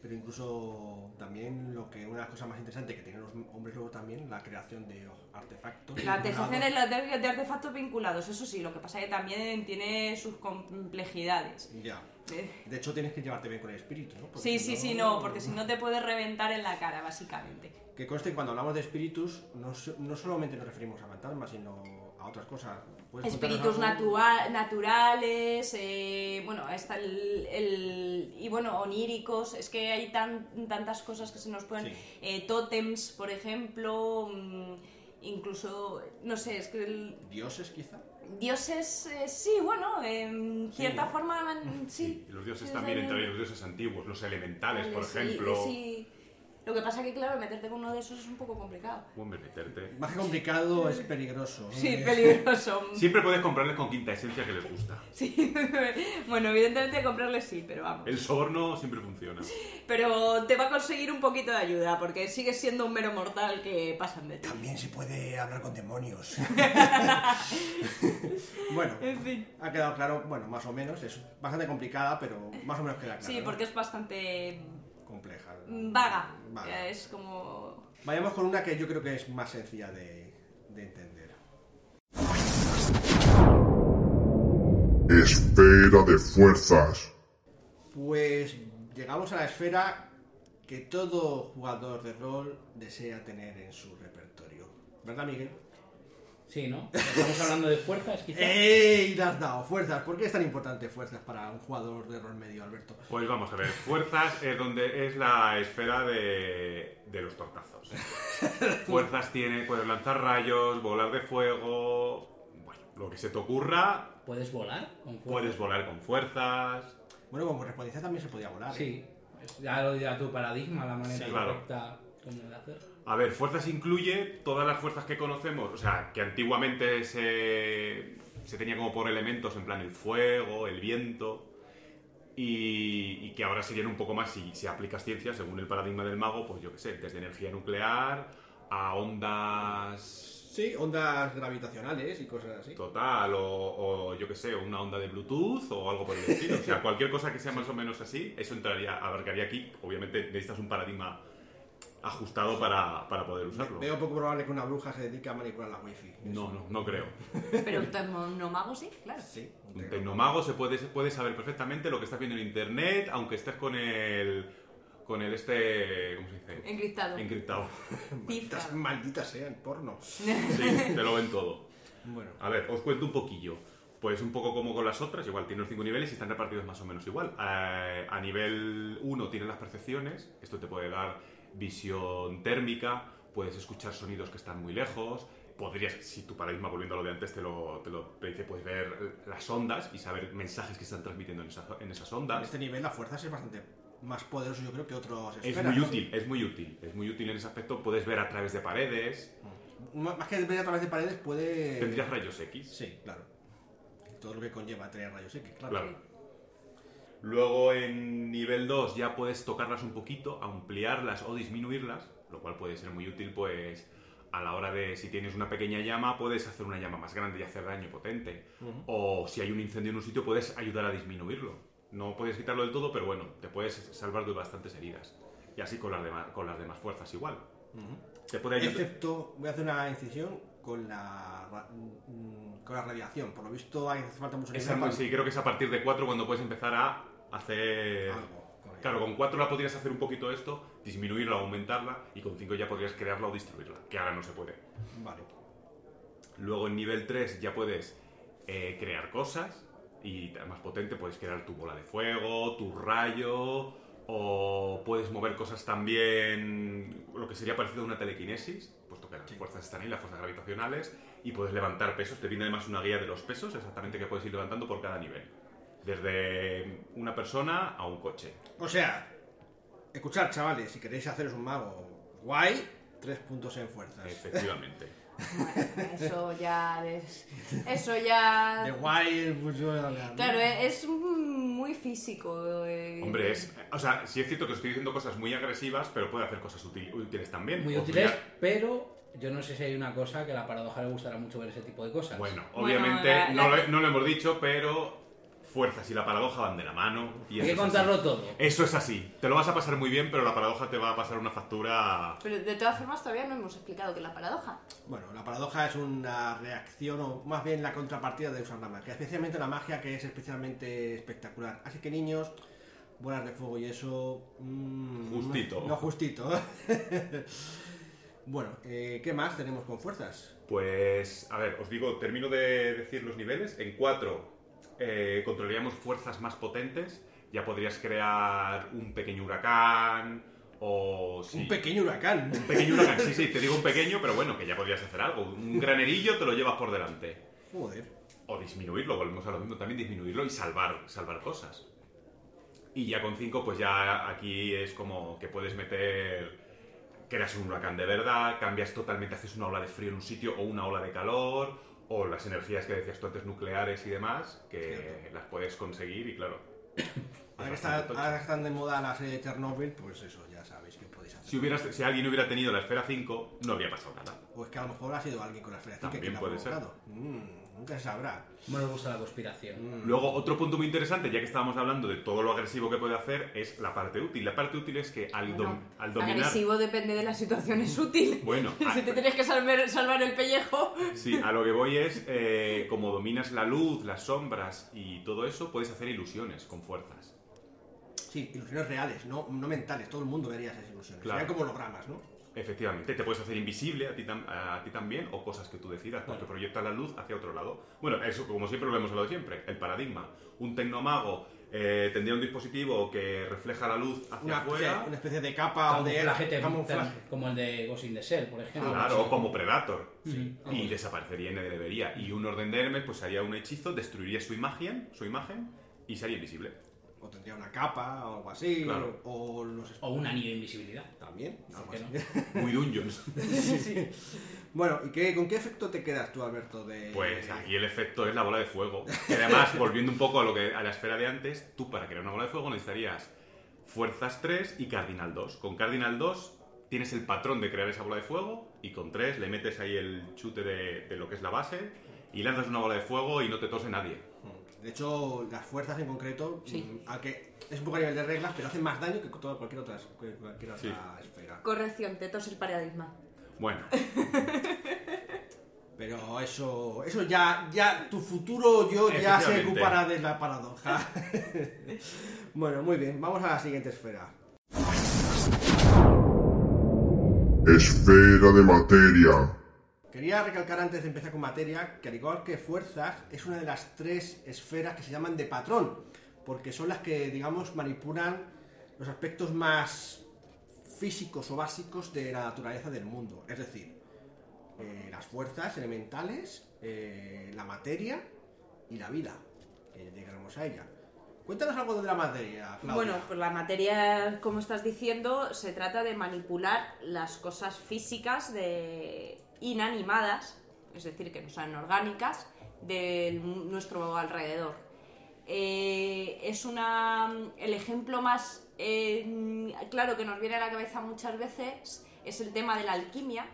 Pero incluso también lo que una de las cosas más interesantes que tienen los hombres luego también, la creación de artefactos. La artesación de, de- artefactos vinculados, eso sí, lo que pasa es que también tiene sus complejidades. Ya. Eh, De hecho, tienes que llevarte bien con el espíritu, ¿no? Porque Sí, sí, sí, no, porque si no te puedes reventar en la cara, básicamente. Que conste que cuando hablamos de espíritus, no, no solamente nos referimos a fantasmas, sino a otras cosas. ¿Puedes Espíritus natua- naturales, eh, bueno, está el, el- y bueno, oníricos, es que hay tan, tantas cosas que se nos pueden... Sí. eh, tótems, por ejemplo, mm, incluso, no sé, es que el- ¿Dioses, quizá? dioses, eh, sí, bueno, en cierta forma, man, sí. Y los dioses también entran los dioses antiguos, los elementales, por Sí, ejemplo. sí. Lo que pasa que, claro, meterte con uno de esos es un poco complicado. Hombre, meterte. Más que complicado, es peligroso. Sí, Eh, peligroso. Siempre puedes comprarles con quinta esencia que les gusta. Sí. bueno, evidentemente comprarle sí, pero vamos. El soborno siempre funciona. Pero te va a conseguir un poquito de ayuda, porque sigues siendo un mero mortal que pasan de ti. También se puede hablar con demonios. bueno, En fin. ha quedado claro, bueno, más o menos. Es bastante complicada, pero más o menos queda claro. Sí, ¿no? porque es bastante Compleja. Vaga. Vaga. Es como... Vayamos con una que yo creo que es más sencilla de, de entender. Esfera de fuerzas. Pues llegamos a la esfera que todo jugador de rol desea tener en su repertorio. ¿Verdad, Miguel? Sí, ¿no? Estamos hablando de fuerzas, quizás. ¡Ey! Le has dado fuerzas. ¿Por qué es tan importante fuerzas para un jugador de rol medio, Alberto? Pues vamos a ver, fuerzas es donde es la esfera de, de los tortazos. Fuerzas tiene, puedes lanzar rayos, volar de fuego, bueno, lo que se te ocurra, ¿Puedes volar? Con fuerza? puedes volar con fuerzas. Bueno, con correspondencia también se podía volar. ¿eh? Sí. Ya lo dirá tu paradigma, la manera Sí, claro. correcta como de hacer. A ver, fuerzas incluye todas las fuerzas que conocemos, o sea, que antiguamente se, se tenía como por elementos, en plan el fuego, el viento, y, y que ahora serían un poco más, si, si aplicas ciencia, según el paradigma del mago, pues yo qué sé, desde energía nuclear a ondas Sí, ondas gravitacionales y cosas así. total o, o yo que sé, una onda de Bluetooth o algo por el estilo. O sea, cualquier cosa que sea más o menos así, eso entraría, abarcaría aquí. Obviamente necesitas un paradigma ajustado para, para poder usarlo. Veo poco probable que una bruja se dedique a manipular la wifi. No, no, no creo. Pero un tecnomago sí, claro. Sí, Un tecnomago se puede, puede saber perfectamente lo que estás viendo en internet, aunque estés con el. con el este. ¿cómo se dice? Encriptado. Encriptado. Malditas, malditas sean, porno. Sí, te lo ven todo. Bueno, A ver, os cuento un poquillo. Pues un poco como con las otras, igual tiene los cinco niveles y están repartidos más o menos igual. Eh, a nivel 1 tienes las percepciones, esto te puede dar visión térmica, puedes escuchar sonidos que están muy lejos, podrías, si tu paradigma, volviendo a lo de antes, te lo, te lo te dice, puedes ver las ondas y saber mensajes que están transmitiendo en, esa- en esas en ondas. este nivel la fuerza es bastante más poderoso yo creo que otros Es esferas. muy ¿no? útil, es muy útil, es muy útil en ese aspecto, puedes ver a través de paredes, M- Más que ver a través de paredes puede... tendrías rayos X. Sí, claro. Todo lo que conlleva tener rayos X, claro. Claro. Luego en nivel 2 ya puedes tocarlas un poquito, ampliarlas o disminuirlas, lo cual puede ser muy útil pues a la hora de si tienes una pequeña llama puedes hacer una llama más grande y hacer daño potente. O si hay un incendio en un sitio puedes ayudar a disminuirlo. No puedes quitarlo del todo, pero bueno, te puedes salvar de bastantes heridas. Y así con las demás, con las demás fuerzas igual. Te puede ayudar. Excepto, voy a hacer una incisión con la, mm, con la radiación. Por lo visto hay hace falta mucho Esa sí, creo que es a partir de 4 cuando puedes empezar a hacer... algo. Claro, con 4 la podrías hacer un poquito esto, disminuirla o aumentarla, y con 5 ya podrías crearla o destruirla, que ahora no se puede. Vale. Luego en nivel 3 ya puedes eh, crear cosas, y más potente puedes crear tu bola de fuego, tu rayo, o puedes mover cosas también, lo que sería parecido a una telequinesis, puesto que las fuerzas están ahí, las fuerzas gravitacionales, y puedes levantar pesos. Te viene además una guía de los pesos, exactamente que puedes ir levantando por cada nivel. Desde una persona a un coche. O sea, escuchad, chavales, si queréis haceros un mago guay, tres puntos en fuerzas. Efectivamente. Bueno, eso ya es. Eso ya. De guay, pues yo... Claro, e- es muy físico. eh. Hombre, es. O sea, sí es cierto que os estoy diciendo cosas muy agresivas, pero puede hacer cosas útil- útiles también. Muy útiles, pero yo no sé si hay una cosa que a la paradoja le gustará mucho ver ese tipo de cosas. Bueno, Bueno, obviamente la- No, la- lo, no lo hemos dicho, pero fuerzas y la paradoja van de la mano. Y hay que contarlo así. todo. Eso es así. Te lo vas a pasar muy bien, pero la paradoja te va a pasar una factura. Pero de todas formas, todavía no hemos explicado qué es la paradoja. Bueno, la paradoja es una reacción, o más bien la contrapartida de usar la magia, especialmente la magia que es especialmente espectacular. Así que niños, bolas de fuego y eso... mm, Justito. No, justito. bueno, eh, ¿qué más tenemos con fuerzas? Pues, a ver, os digo, termino de decir los niveles. En 4 controlaríamos fuerzas más potentes. Ya podrías crear un pequeño huracán o... sí, Un pequeño huracán. Un pequeño huracán, sí, sí, te digo un pequeño, pero bueno, que ya podrías hacer algo. Un granerillo te lo llevas por delante. Joder. O disminuirlo, volvemos a lo mismo también, disminuirlo y salvar, salvar cosas. Y ya con 5, pues ya aquí es como que puedes meter. Creas un huracán de verdad, cambias totalmente, haces una ola de frío en un sitio o una ola de calor, o las energías que decías tú antes nucleares y demás, que Cierto. las puedes conseguir y claro. Ahora que, está, ahora están de moda la serie de Chernobyl, pues eso, ya sabéis que podéis hacer. Si, hubieras, si alguien hubiera tenido la esfera 5, no habría pasado nada. O es que a lo mejor ha sido alguien con la esfera cinco que También la ha puede ser. Mm, nunca sabrá. Como nos gusta la conspiración. Luego, otro punto muy interesante, ya que estábamos hablando de todo lo agresivo que puede hacer, es la parte útil. La parte útil es que al, dom- Bueno, al dominar... Agresivo depende de la situación, es útil. Bueno, si te tienes que salvar, salvar el pellejo. Sí, a lo que voy es, eh, como dominas la luz, las sombras y todo eso, puedes hacer ilusiones con fuerzas. Sí, ilusiones reales, no, no mentales. Todo el mundo vería esas ilusiones. Claro. Serían como hologramas, ¿no? Efectivamente, te puedes hacer invisible a ti, tam- a ti también o cosas que tú decidas, porque proyectas la luz hacia otro lado. Bueno, eso como siempre lo hemos hablado siempre, el paradigma. Un tecnomago eh, tendría un dispositivo que refleja la luz hacia Una afuera, una especie de capa o de Camuflaje camuflaje. como el de Ghost in the Shell, por ejemplo. claro, o como Predator. Sí. Y desaparecería y nadie le vería. Y un orden de Hermes pues haría un hechizo, destruiría su imagen, su imagen y sería invisible. O tendría una capa o algo así. Claro. O, los... O un anillo de invisibilidad. También. algo que así. Muy Dungeons. Bueno, ¿y qué, con qué efecto te quedas tú, Alberto? De... Pues aquí el efecto es la bola de fuego. Y además, volviendo un poco a lo que a la esfera de antes, tú para crear una bola de fuego necesitarías fuerzas 3 y cardinal 2. Con cardinal 2 tienes el patrón de crear esa bola de fuego y con tres le metes ahí el chute de, de lo que es la base y lanzas una bola de fuego y no te tose nadie. De hecho, las fuerzas en concreto, Sí. mm, aunque es un poco a nivel de reglas, pero hacen más daño que toda cualquier otra, cualquier otra Sí. esfera. Corrección, te tos el paradigma. Bueno, Pero eso, eso ya, ya tu futuro yo ya se ocupará de la paradoja. bueno, muy bien, vamos a la siguiente esfera. Esfera de materia. Quería recalcar antes de empezar con materia que al igual que fuerzas es una de las tres esferas que se llaman de patrón, porque son las que, digamos, manipulan los aspectos más físicos o básicos de la naturaleza del mundo. Es decir, eh, las fuerzas elementales, eh, la materia y la vida, que llegaremos a ella. Cuéntanos algo de la materia, Claudia. Bueno, pues la materia, como estás diciendo, se trata de manipular las cosas físicas de inanimadas, es decir, que no sean orgánicas, de nuestro alrededor. Eh, es una el ejemplo más eh, claro que nos viene a la cabeza muchas veces es el tema de la alquimia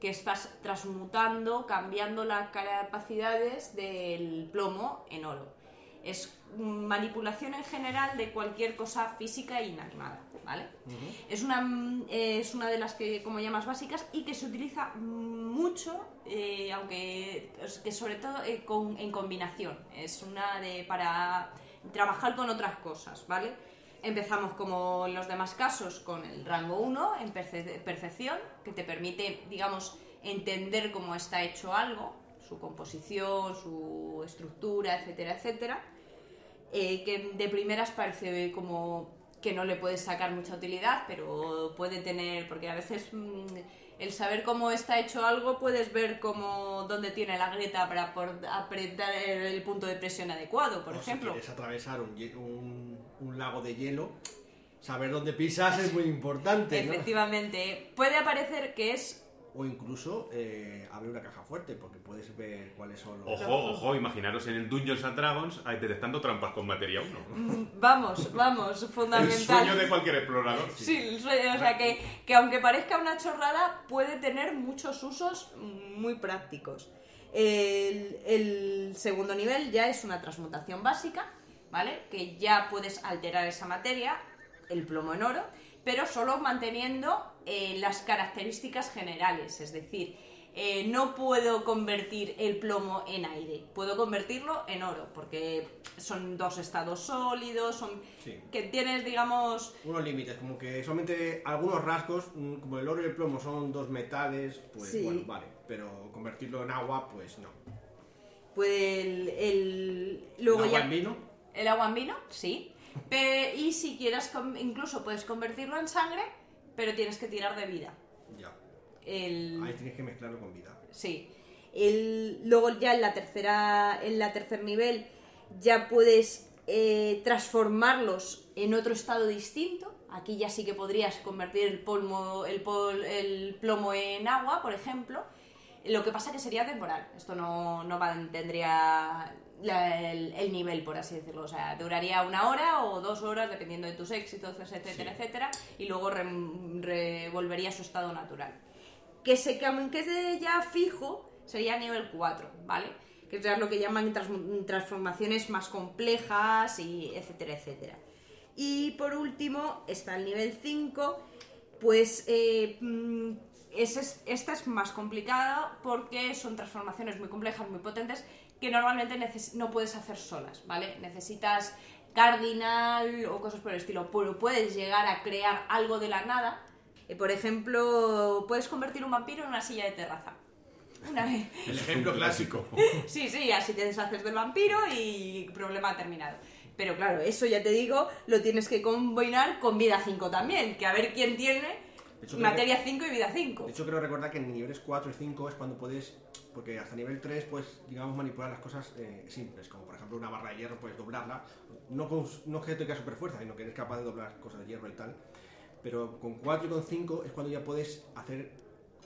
que estás transmutando cambiando las capacidades del plomo en oro es manipulación en general de cualquier cosa física inanimada, ¿vale? es, una, eh, es una de las que, como ya más básicas y que se utiliza mucho, eh, aunque que sobre todo eh, con- en combinación. Es una de para trabajar con otras cosas, ¿vale? Empezamos como en los demás casos con el rango 1 en perce- percepción, que te permite, digamos, entender cómo está hecho algo, su composición, su estructura, etcétera, etcétera eh, que de primeras parece como que no le puedes sacar mucha utilidad, pero puede tener, porque a veces mm, el saber cómo está hecho algo puedes ver cómo dónde tiene la grieta para por- apretar el, el punto de presión adecuado, por O ejemplo. Si quieres atravesar un, un- un lago de hielo, saber dónde pisas es muy importante, ¿no? Efectivamente, puede aparecer que es O incluso eh, abrir una caja fuerte, porque puedes ver cuáles son los... ojo, ojo, imaginaros en el Dungeons and Dragons detectando trampas con materia 1. mm, vamos, vamos, El fundamental. sueño de cualquier explorador. Sí, el sueño, o sea que, que aunque parezca una chorrada, puede tener muchos usos muy prácticos. El, el segundo nivel ya es una transmutación básica, ¿vale? Que ya puedes alterar esa materia, el plomo en oro, pero solo manteniendo eh, las características generales, es decir, eh, no puedo convertir el plomo en aire, puedo convertirlo en oro, porque son dos estados sólidos, son Sí. que tienes, digamos, Unos límites, como que solamente algunos rasgos, mm, como el oro y el plomo son dos metales, pues Sí. bueno, vale. Pero convertirlo en agua, pues no. pues el, el- luego ¿El agua ya en vino? el agua en vino, sí. Y si quieres, incluso puedes convertirlo en sangre, pero tienes que tirar de vida. Ya. El, Ahí tienes que mezclarlo con vida. Sí. El, luego ya en la tercera, en la tercer nivel ya puedes eh, transformarlos en otro estado distinto. Aquí ya sí que podrías convertir el polvo, el, pol- el plomo en agua, por ejemplo. Lo que pasa que sería temporal. Esto no, no tendría la- el, el nivel, por así decirlo. O sea, duraría una hora o dos horas, dependiendo de tus éxitos, etcétera, etcétera. Y luego re- revolvería a su estado natural que se que es ya fijo sería nivel 4, ¿vale? Que es lo que llaman trans- transformaciones más complejas y etcétera, etcétera. Y por último está el nivel 5, pues eh, mm, es- esta es más complicada porque son transformaciones muy complejas, muy potentes, que normalmente no puedes hacer solas, ¿vale? Necesitas cardinal o cosas por el estilo, pero puedes llegar a crear algo de la nada. Eh, por ejemplo, puedes convertir un vampiro en una silla de terraza. Una vez. El ejemplo clásico. Sí, sí, así te deshaces del vampiro y problema terminado. Pero claro, eso ya te digo, lo tienes que combinar con vida 5 también, que a ver quién tiene hecho, materia 5 y vida 5. De hecho, creo recordar que en niveles 4 y 5 es cuando puedes, porque hasta nivel 3 puedes, digamos, manipular las cosas eh, simples, como por ejemplo una barra de hierro, puedes doblarla, no con no que tenga super fuerza, sino que eres capaz de doblar cosas de hierro y tal. Pero con 4 y con 5 es cuando ya puedes hacer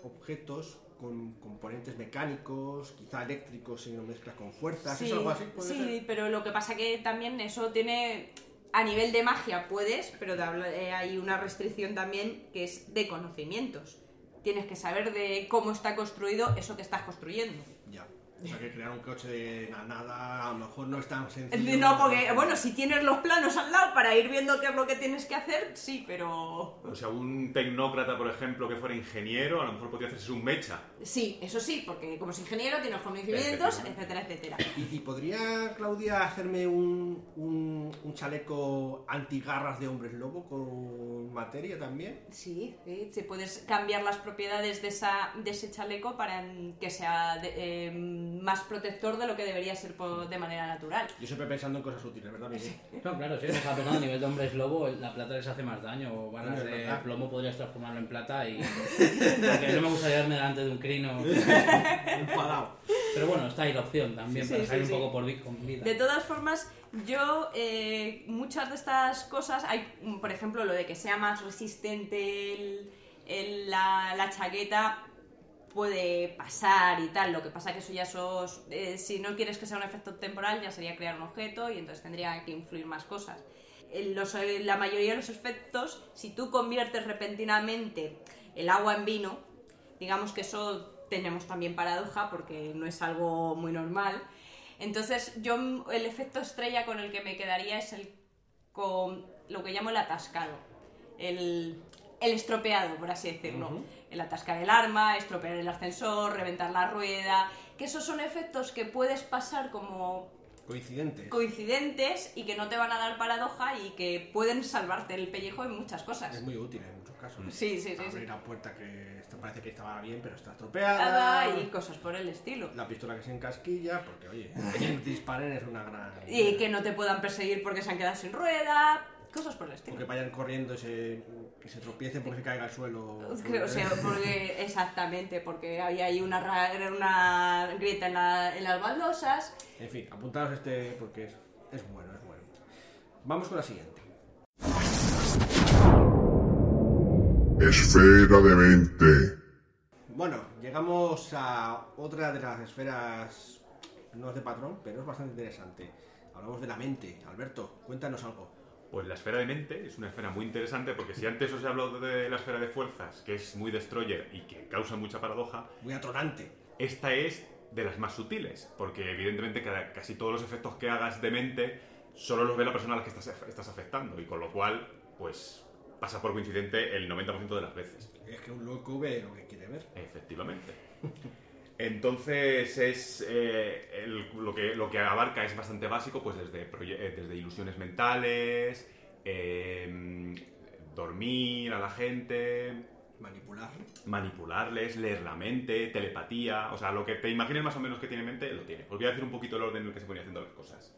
objetos con componentes mecánicos, quizá eléctricos si lo mezclas con fuerzas, Sí, ¿es algo así? ¿Puede sí, ser? pero lo que pasa que también eso tiene a nivel de magia puedes, pero eh, hay una restricción también que es de conocimientos. Tienes que saber de cómo está construido eso que estás construyendo. Ya. O sea que crear un coche de la nada a lo mejor no es tan sencillo. No, porque, bueno, si tienes los planos al lado para ir viendo qué es lo que tienes que hacer, sí, pero... O sea, un tecnócrata, por ejemplo, que fuera ingeniero, a lo mejor podría hacerse un mecha. Sí, eso sí, porque como es ingeniero tienes conocimientos, etcétera, etcétera. ¿Y, y podría Claudia hacerme un, un, un chaleco antigarras de hombres lobo con materia también? Sí, sí, sí, puedes cambiar las propiedades de, esa, de ese chaleco para que sea de- eh, más protector de lo que debería ser po- de manera natural. Yo siempre pensando en cosas útiles, ¿verdad, Miguel? No, claro, si estaba pensando a nivel de hombres lobo, la plata les hace más daño. O balas de verdad. plomo podrías transformarlo en plata y. Porque no me gustaría darme delante de un crino. Enfadado. Pero bueno, está ahí la opción también Sí, para sí, salir sí, un sí. poco por vida. De todas formas, yo eh, muchas de estas cosas, hay, por ejemplo, lo de que sea más resistente el- el- la, la chaqueta puede pasar y tal. Lo que pasa que eso ya sos, eh, si no quieres que sea un efecto temporal, ya sería crear un objeto y entonces tendría que influir más cosas. En los- eh, la mayoría de los efectos, si tú conviertes repentinamente el agua en vino, digamos que eso tenemos también paradoja porque no es algo muy normal. Entonces, yo el efecto estrella con el que me quedaría es el con lo que llamo el atascado. El, el estropeado, por así decirlo. El atascar el arma, estropear el ascensor, reventar la rueda. Que esos son efectos que puedes pasar como Coincidente. coincidentes y que no te van a dar paradoja y que pueden salvarte el pellejo en muchas Es cosas. muy útil en muchos casos. Sí, sí, sí. Abrir sí. la puerta que parece que estaba bien, pero está estropeada. Y cosas por el estilo. La pistola que se encasquilla, porque oye, que disparen es una gran. Y que no te puedan perseguir porque se han quedado sin rueda. Cosas por el O estilo. que vayan corriendo y se, y se tropiecen porque se caiga al suelo. Creo, o sea, porque, exactamente, porque había ahí una, una grieta en, la- en las baldosas. En fin, apuntaros este porque es, es bueno, es bueno. Vamos con la siguiente. Esfera de mente. Bueno, llegamos a otra de las esferas, no es de patrón, pero es bastante interesante. Hablamos de la mente. Alberto, cuéntanos algo. Pues la esfera de mente es una esfera muy interesante porque si antes os he hablado de la esfera de fuerzas, que es muy destroyer y que causa mucha paradoja, Muy atronante. esta es de las más sutiles, porque evidentemente casi todos los efectos que hagas de mente solo los ve la persona a la que estás, estás afectando y con lo cual, pues pasa por coincidente el 90% de las veces. Es que un loco ve lo que quiere ver. Efectivamente. Entonces es eh, el- lo, que, lo que abarca es bastante básico, pues desde, eh, desde ilusiones mentales, eh, dormir a la gente, Manipularle. manipularles, leer la mente, telepatía, o sea, lo que te imagines más o menos que tiene en mente, lo tiene. Os voy a decir un poquito el orden en el que se ponían haciendo las cosas.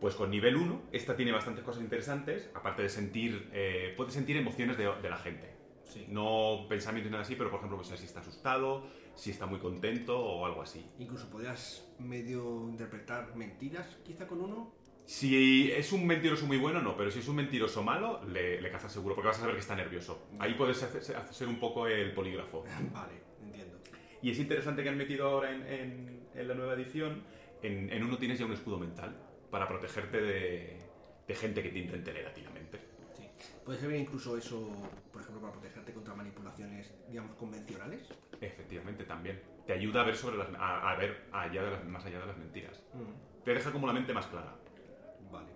Pues con nivel 1, esta tiene bastantes cosas interesantes, aparte de sentir, eh, puede sentir emociones de, de la gente. Sí. No pensamientos ni nada así, pero por ejemplo, pues, si está asustado, si está muy contento o algo así. Incluso podrías medio interpretar mentiras, quizá con uno. Si es un mentiroso muy bueno, no, pero si es un mentiroso malo, le, le cazas seguro, porque vas a saber que está nervioso. Ahí puedes hacer, hacer un poco el polígrafo. Vale, entiendo. Y es interesante que han metido ahora en, en- en la nueva edición, en, en uno tienes ya un escudo mental para protegerte de, de gente que te intente leer a ti la mente. Sí. Puede servir incluso eso, por ejemplo, para protegerte contra manipulaciones, digamos, convencionales. Efectivamente, también. Te ayuda a ver sobre las, a, a ver allá de las- más allá de las mentiras. Te deja como la mente más clara. Vale.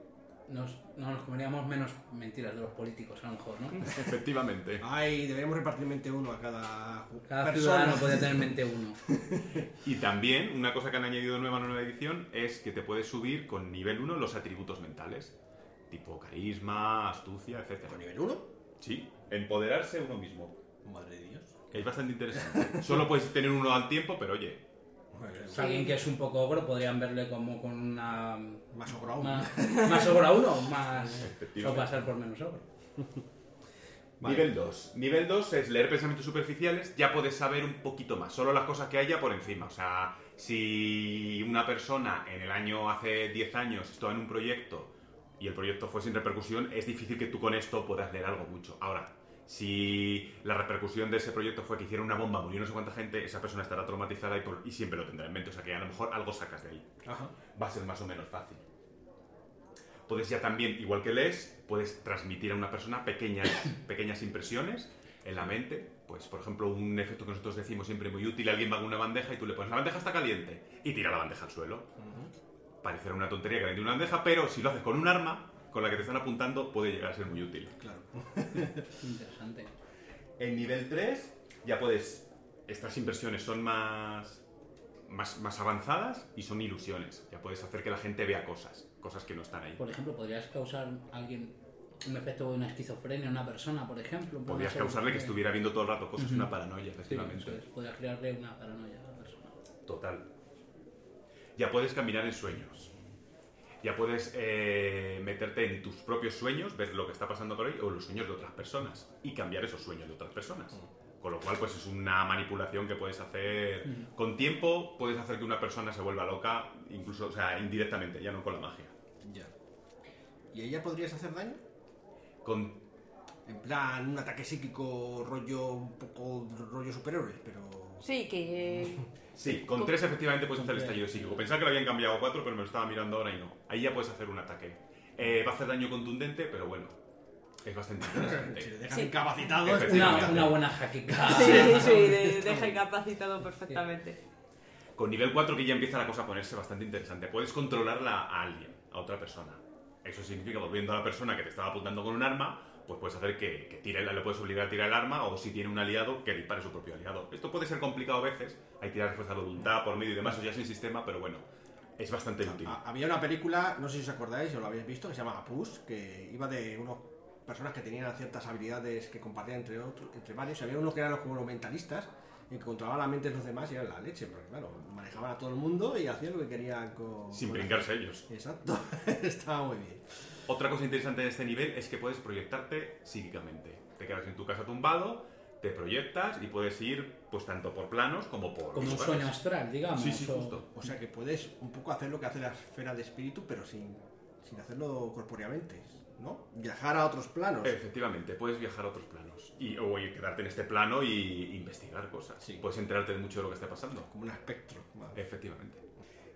Nos, no nos comeríamos menos mentiras de los políticos, a lo mejor, ¿no? Efectivamente. Ay, deberíamos repartir mente uno a cada, Cada persona. ciudadano podría tener mente uno. Y también, una cosa que han añadido nueva en la nueva edición es que te puedes subir con nivel 1 los atributos mentales. Tipo carisma, astucia, etc. ¿Con nivel 1? Sí, empoderarse uno mismo. Madre de Dios. Que es bastante interesante. Solo puedes tener uno al tiempo, pero oye, alguien que es un poco ogro podrían verle como con una... Más ogro aún. Más, más ogro a uno, más... O pasar por menos ogro. Vale. Nivel 2. Nivel 2 es leer pensamientos superficiales, ya puedes saber un poquito más, solo las cosas que haya por encima. O sea, si una persona en el año, hace 10 años, estaba en un proyecto y el proyecto fue sin repercusión, es difícil que tú con esto puedas leer algo mucho. Ahora, si la repercusión de ese proyecto fue que hicieron una bomba, murió no sé cuánta gente, esa persona estará traumatizada y, por- y siempre lo tendrá en mente. O sea que a lo mejor algo sacas de ahí. Ajá. va a ser más o menos fácil. Puedes ya también, igual que lees, puedes transmitir a una persona pequeñas, pequeñas impresiones en la mente. Pues, por ejemplo, un efecto que nosotros decimos siempre muy útil, alguien va con una bandeja y tú le pones, la bandeja está caliente, y tira la bandeja al suelo. Parecerá una tontería que caliente una bandeja, pero si lo haces con un arma, con la que te están apuntando, puede llegar a ser muy útil. Claro. Interesante. En nivel 3 ya puedes... Estas impresiones son más, más, más avanzadas y son ilusiones. Ya puedes hacer que la gente vea cosas, cosas que no están ahí. Por ejemplo, ¿podrías causar a alguien un efecto de una esquizofrenia en una persona, por ejemplo? Podrías causarle que que- estuviera viendo todo el rato cosas, una paranoia, Sí, efectivamente. eso es, podrías crearle una paranoia a la persona. Total. Ya puedes caminar en sueños. Ya puedes eh, meterte en tus propios sueños, ver lo que está pasando por ahí o los sueños de otras personas y cambiar esos sueños de otras personas. Con lo cual, pues es una manipulación que puedes hacer con tiempo. Puedes hacer que una persona se vuelva loca, incluso, o sea, indirectamente, ya no con la magia. Ya. ¿Y a ella podrías hacer daño? Con En plan, un ataque psíquico rollo un poco rollo superhéroes, pero... Sí, que. Sí, con Con- tres efectivamente puedes hacer el estallido psíquico. Pensaba que lo habían cambiado a cuatro, pero me lo estaba mirando ahora y no. Ahí ya puedes hacer un ataque. Eh, va a hacer daño contundente, pero bueno, es bastante Si le interesante. dejan Sí. incapacitado... Una, Efectivamente. una buena jaquica. Sí, sí, de- deja incapacitado perfectamente. Con nivel 4 que ya empieza la cosa a ponerse bastante interesante. Puedes controlarla a alguien, a otra persona. Eso significa, volviendo a la persona que te estaba apuntando con un arma, pues puedes hacer que, que tire, le puedes obligar a tirar el arma o si tiene un aliado, que dispare su propio aliado. Esto puede ser complicado a veces, hay que tirar fuerza de voluntad por medio y demás, eso ya es el sistema, pero bueno, es bastante útil. Ha- Había una película, no sé si os acordáis o lo habéis visto, que se llama Push, que iba de unas personas que tenían ciertas habilidades que compartían entre otros, entre varios. Había uno que eran los como los mentalistas y que controlaban la mente de los demás y eran la leche, porque claro, manejaban a todo el mundo y hacían lo que querían con. Sin con brincarse ellos. Exacto, estaba muy bien. Otra cosa interesante de este nivel es que puedes proyectarte psíquicamente. Te quedas en tu casa tumbado, te proyectas y puedes ir pues tanto por planos como por Como un sueño astral, digamos. Sí, sí, o- justo. O sea que puedes un poco hacer lo que hace la esfera de espíritu, pero sin, sin hacerlo corpóreamente, ¿no? Viajar a otros planos. Efectivamente, puedes viajar a otros planos. Y, o quedarte en este plano y investigar cosas. Sí. Puedes enterarte de mucho de lo que está pasando. Como un espectro. vale. Efectivamente.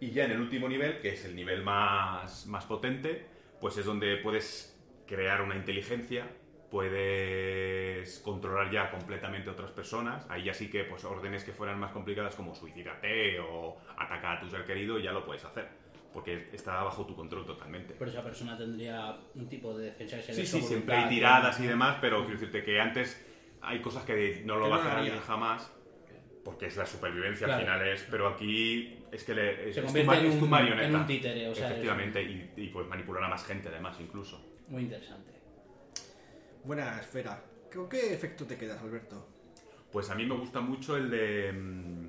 Y ya en el último nivel, que es el nivel más, más potente, pues es donde puedes crear una inteligencia, puedes controlar ya completamente a otras personas. Ahí ya sí que pues órdenes que fueran más complicadas como suicídate o ataca a tu ser querido ya lo puedes hacer. Porque está bajo tu control totalmente. Pero esa persona tendría un tipo de defensa que Sí, sí, siempre hay tiradas y demás, pero quiero decirte que antes hay cosas que no lo Que va no a hacer jamás, porque es la supervivencia Claro. al final es, pero aquí es que le, es, Se es tu, convierte en es tu un- marioneta. en un títere, o sea, es- Efectivamente, y, y puedes manipular a más gente además incluso. Muy interesante. Buena esfera. ¿Con qué efecto te quedas, Alberto? Pues a mí me gusta mucho el de mm,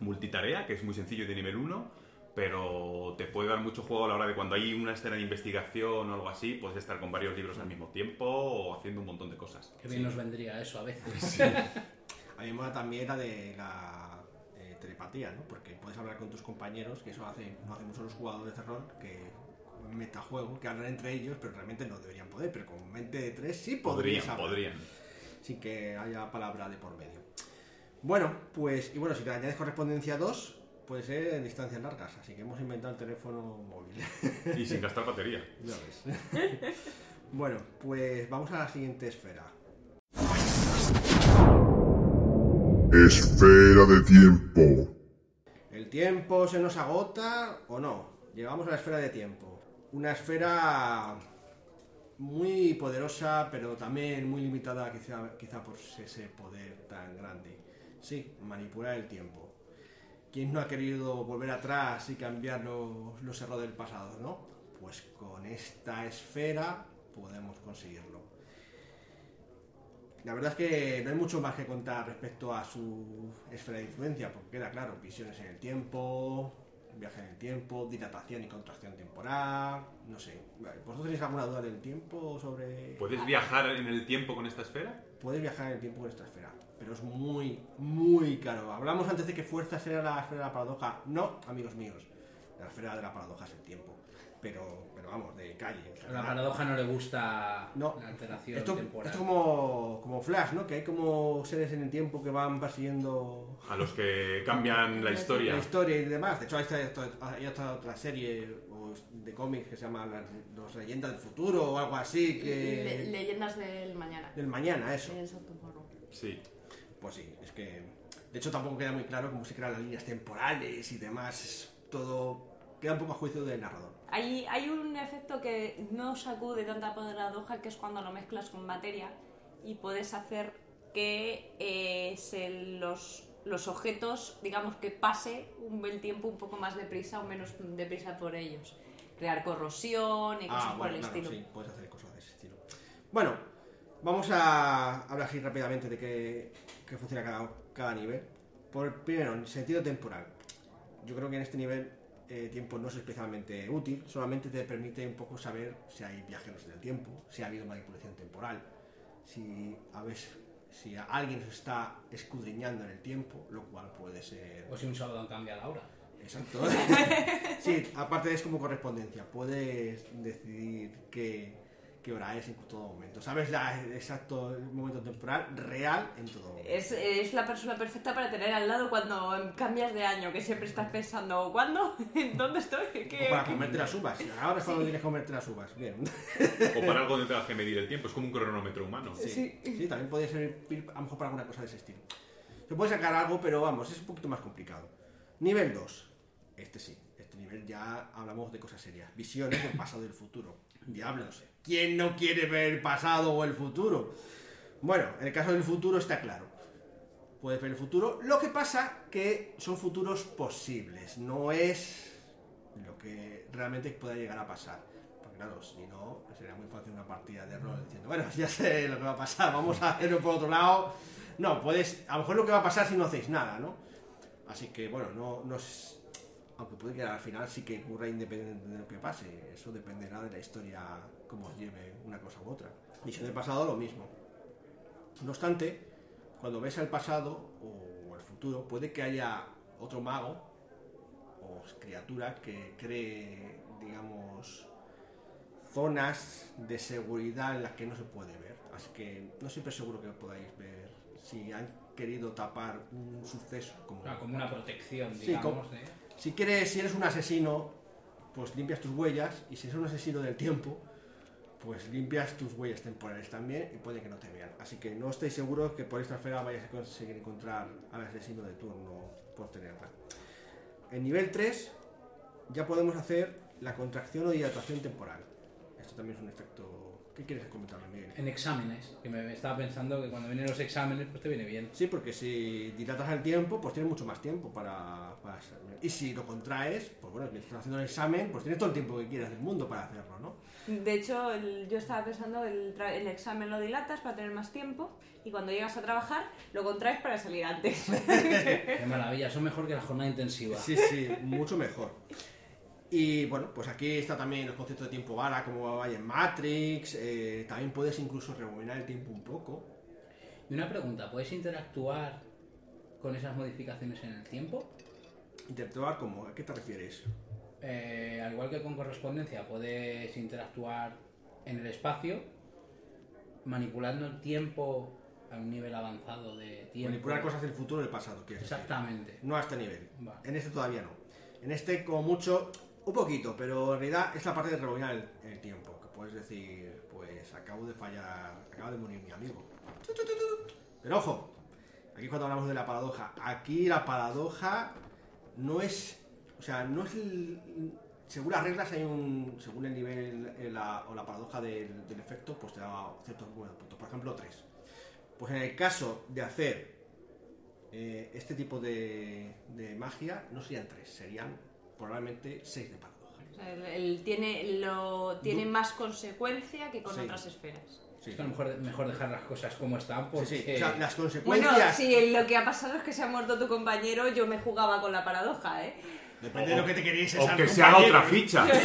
multitarea, que es muy sencillo de nivel 1, pero te puede dar mucho juego a la hora de cuando hay una escena de investigación o algo así, puedes estar con varios libros al mismo tiempo o haciendo un montón de cosas. Qué bien nos vendría eso a veces. A mí me mola también la de la eh, telepatía, ¿no? Porque puedes hablar con tus compañeros, que eso hace, no hacen mucho los jugadores de terror, que metajuego, que hablan entre ellos, pero realmente no deberían poder, pero con mente de tres sí Podrían, hablar, podrían. sin que haya palabra de por medio. Bueno, pues, y bueno, si te añades correspondencia 2, puede ser en distancias largas, así que hemos inventado el teléfono móvil. Y sin gastar batería. Ya ves. bueno, pues vamos a la siguiente esfera. Esfera de tiempo. ¿El tiempo se nos agota o no? Llegamos a la esfera de tiempo. Una esfera muy poderosa, pero también muy limitada quizá, quizá por ese poder tan grande. Sí, manipular el tiempo. ¿Quién no ha querido volver atrás y cambiar los, los errores del pasado, no? Pues con esta esfera podemos conseguirlo. La verdad es que no hay mucho más que contar respecto a su esfera de influencia, porque queda claro, visiones en el tiempo, viaje en el tiempo, dilatación y contracción temporal, no sé. ¿Vosotros tenéis alguna duda del tiempo sobre...? ¿Puedes viajar en el tiempo con esta esfera? Puedes viajar en el tiempo con esta esfera, pero es muy, muy caro. Hablamos antes de que fuerza era la esfera de la paradoja. No, amigos míos, la esfera de la paradoja es el tiempo. Pero, pero vamos, de calle. o sea, A la paradoja no le gusta No. la alteración Esto, temporal. esto como, como Flash, ¿no? Que hay como seres en el tiempo que van persiguiendo A los que cambian la historia. la historia y demás. De hecho, hay, esta- hay otra, otra serie de cómics que se llama Las Los Leyendas del Futuro o algo así Le- que... leyendas del mañana. Del mañana, eso. Sí. Pues sí, es que... De hecho, tampoco queda muy claro cómo se crean las líneas temporales y demás. Es todo... Queda un poco a juicio del narrador. Hay, hay un efecto que no sacude tanta paradoja que es cuando lo mezclas con materia y puedes hacer que eh, se los, los objetos, digamos que pase un, el tiempo un poco más deprisa o menos deprisa por ellos. Crear corrosión y cosas Ah, por bueno, el claro, estilo. sí, puedes hacer cosas de ese estilo. Bueno, vamos a hablar así rápidamente de qué, qué funciona cada, cada nivel. Por primero, en sentido temporal. Yo creo que en este nivel eh, tiempo no es especialmente útil, solamente te permite un poco saber si hay viajeros en el tiempo, si ha habido manipulación temporal, si a veces si alguien se está escudriñando en el tiempo, lo cual puede ser O si un sábado han cambiado la hora. Exacto. sí, aparte es como correspondencia. Puedes decidir qué, qué hora es en todo momento. Sabes la, exacto el momento temporal real en todo momento. Es, es la persona perfecta para tener al lado cuando cambias de año, que siempre estás pensando, ¿cuándo? ¿Dónde estoy? ¿Qué- O para qué- comerte las uvas. Ahora es cuando tienes que comerte las uvas. Bien. O para algo donde tengas que medir el tiempo. Es como un cronómetro humano. Sí, sí, también podría servir a lo mejor para alguna cosa de ese estilo. Se puede sacar algo, pero vamos, es un poquito más complicado. Nivel 2. Este sí. Este nivel ya hablamos de cosas serias. Visiones del pasado y del futuro. Diablos. ¿Quién no quiere ver el pasado o el futuro? Bueno, en el caso del futuro está claro. Puedes ver el futuro. Lo que pasa que son futuros posibles. No es lo que realmente pueda llegar a pasar. Porque claro, si no, sería muy fácil una partida de rol diciendo, bueno, ya sé lo que va a pasar, vamos a hacerlo por otro lado. No, puedes, a lo mejor lo que va a pasar si no hacéis nada, ¿no? Así que bueno, no, no es... Aunque puede que al final sí que ocurra independiente de lo que pase. Eso dependerá de la historia, cómo os lleve una cosa u otra. Visión del pasado, lo mismo. No obstante, cuando ves el pasado o el futuro, puede que haya otro mago o criatura que cree, digamos, zonas de seguridad en las que no se puede ver. Así que no siempre seguro que podáis ver si han querido tapar un suceso como... O sea, como una protección, Sí, digamos. como- de- Si quieres, si eres un asesino, pues limpias tus huellas, y si eres un asesino del tiempo, pues limpias tus huellas temporales también y puede que no te vean. Así que no estoy seguro que por esta esfera vayas a conseguir encontrar al asesino de turno por tenerla. En nivel 3 ya podemos hacer la contracción o dilatación temporal. Esto también es un efecto... ¿Qué quieres comentarme, Miguel? En exámenes, que me estaba pensando que cuando vienen los exámenes, pues te viene bien. Sí, porque si dilatas el tiempo, pues tienes mucho más tiempo para, para. Y si lo contraes, pues bueno, si estás haciendo el examen, pues tienes todo el tiempo que quieras del mundo para hacerlo, ¿no? De hecho, el- yo estaba pensando, el, el examen lo dilatas para tener más tiempo y cuando llegas a trabajar lo contraes para salir antes. Qué maravilla, son mejor que la jornada intensiva. Sí, sí, mucho mejor. Y bueno, pues aquí está también el concepto de tiempo bala, como hay en Matrix. eh, también puedes incluso rebobinar el tiempo un poco. Y una pregunta, ¿puedes interactuar con esas modificaciones en el tiempo? Interactuar como, ¿a qué te refieres? Eh, al igual que con correspondencia, puedes interactuar en el espacio, manipulando el tiempo a un nivel avanzado de tiempo. Manipular cosas del futuro y del pasado, quieres decir. Exactamente. No a este nivel. Vale. En este todavía no. En este, como mucho, un poquito, pero en realidad es la parte de rebobinar el, tiempo. Que puedes decir, pues acabo de fallar, acaba de morir mi amigo. Pero ojo, aquí cuando hablamos de la paradoja, aquí la paradoja no es, o sea, no es, según las reglas hay un, según el nivel eh, o la paradoja del, efecto, pues te da ciertos puntos. Por ejemplo, 3. Pues en el caso de hacer eh, este tipo de, de magia no serían tres, serían probablemente seis de paradoja. O sea, el- el tiene, lo, tiene Du- más consecuencia que con Sí. otras esferas. Sí, Es que a lo mejor mejor dejar las cosas como están sí, porque... sí. O sea, las Bueno, consecuencias si lo que ha pasado es que se ha muerto tu compañero, yo me jugaba con la paradoja, ¿eh? Depende de lo que te queréis O que se haga otra ficha.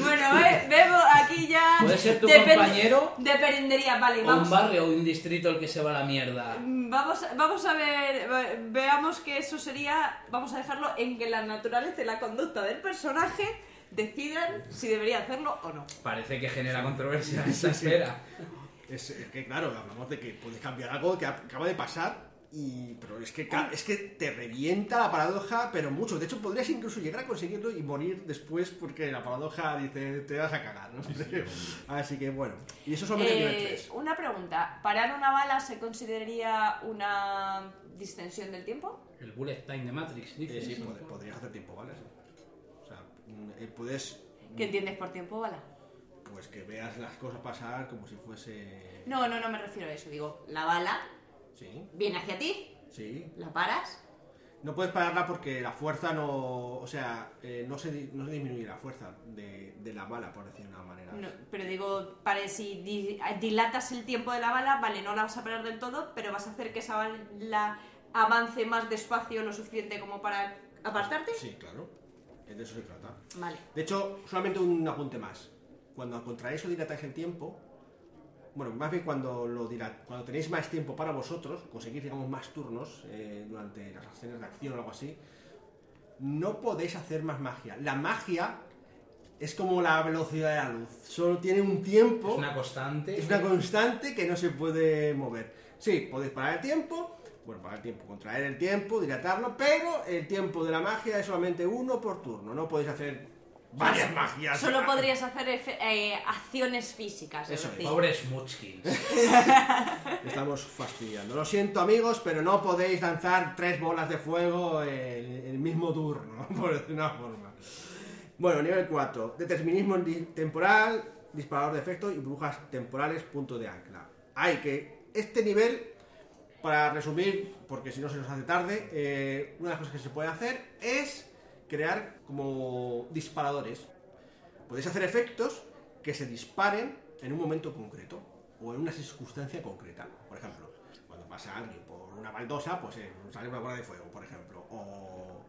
Bueno, ve- vemos aquí ya... Puede ser tu Depende- compañero Dependería, vale, o vamos un barrio o un distrito el que se va a la mierda. Vamos, vamos a ver, ve- veamos que eso sería, vamos a dejarlo en que la naturaleza y la conducta del personaje decidan si debería hacerlo o no. Parece que genera controversia esta esfera. Es, es que, claro, hablamos de que puedes cambiar algo que acaba de pasar, y, pero es que, es que te revienta la paradoja, pero mucho. De hecho, podrías incluso llegar a conseguirlo y morir después porque la paradoja dice, te vas a cagar, ¿no? Así que, bueno. Y eso son Eh, 3. una pregunta, ¿parar una bala se consideraría una distensión del tiempo? El bullet time de Matrix, dice. Eh, sí, eso. pod- podrías hacer tiempo, ¿vale? Sí. O sea, mm, eh, puedes, ¿Qué entiendes por tiempo bala? pues que veas las cosas pasar como si fuese... No, no, no me refiero a eso. Digo, la bala Sí, viene hacia ti, sí. la paras. No puedes pararla porque la fuerza no... O sea, eh, no, se, no se disminuye la fuerza de, de la bala, por decir de una manera. No, pero digo, para si di- dilatas el tiempo de la bala, vale, no la vas a parar del todo, pero vas a hacer que esa bala avance más despacio lo suficiente como para apartarte. Sí, claro. De eso se trata. Vale. De hecho, solamente un apunte más. Cuando contraéis o dilatáis el tiempo, bueno, más bien cuando, lo dilat- cuando tenéis más tiempo para vosotros, conseguís, digamos, más turnos eh, durante las acciones de acción o algo así, no podéis hacer más magia. La magia es como la velocidad de la luz. Solo tiene un tiempo. Es una constante. Es una constante que no se puede mover. Sí, podéis parar el tiempo, bueno, parar el tiempo, contraer el tiempo, dilatarlo, pero el tiempo de la magia es solamente uno por turno. No podéis hacer varias magias. Solo podrías hacer eh, acciones físicas. Es Eso es. Pobres Munchkins. Estamos fastidiando. Lo siento, amigos, pero no podéis lanzar tres bolas de fuego en el mismo turno, por decir una forma. Bueno, nivel 4. Determinismo temporal, disparador de efecto y brujas temporales, punto de ancla. Hay que este nivel, para resumir, porque si no se nos hace tarde, eh, una de las cosas que se puede hacer es crear como disparadores. Podéis hacer efectos que se disparen en un momento concreto o en una circunstancia concreta. Por ejemplo, cuando pasa alguien por una baldosa, pues eh, sale una bola de fuego, por ejemplo, o,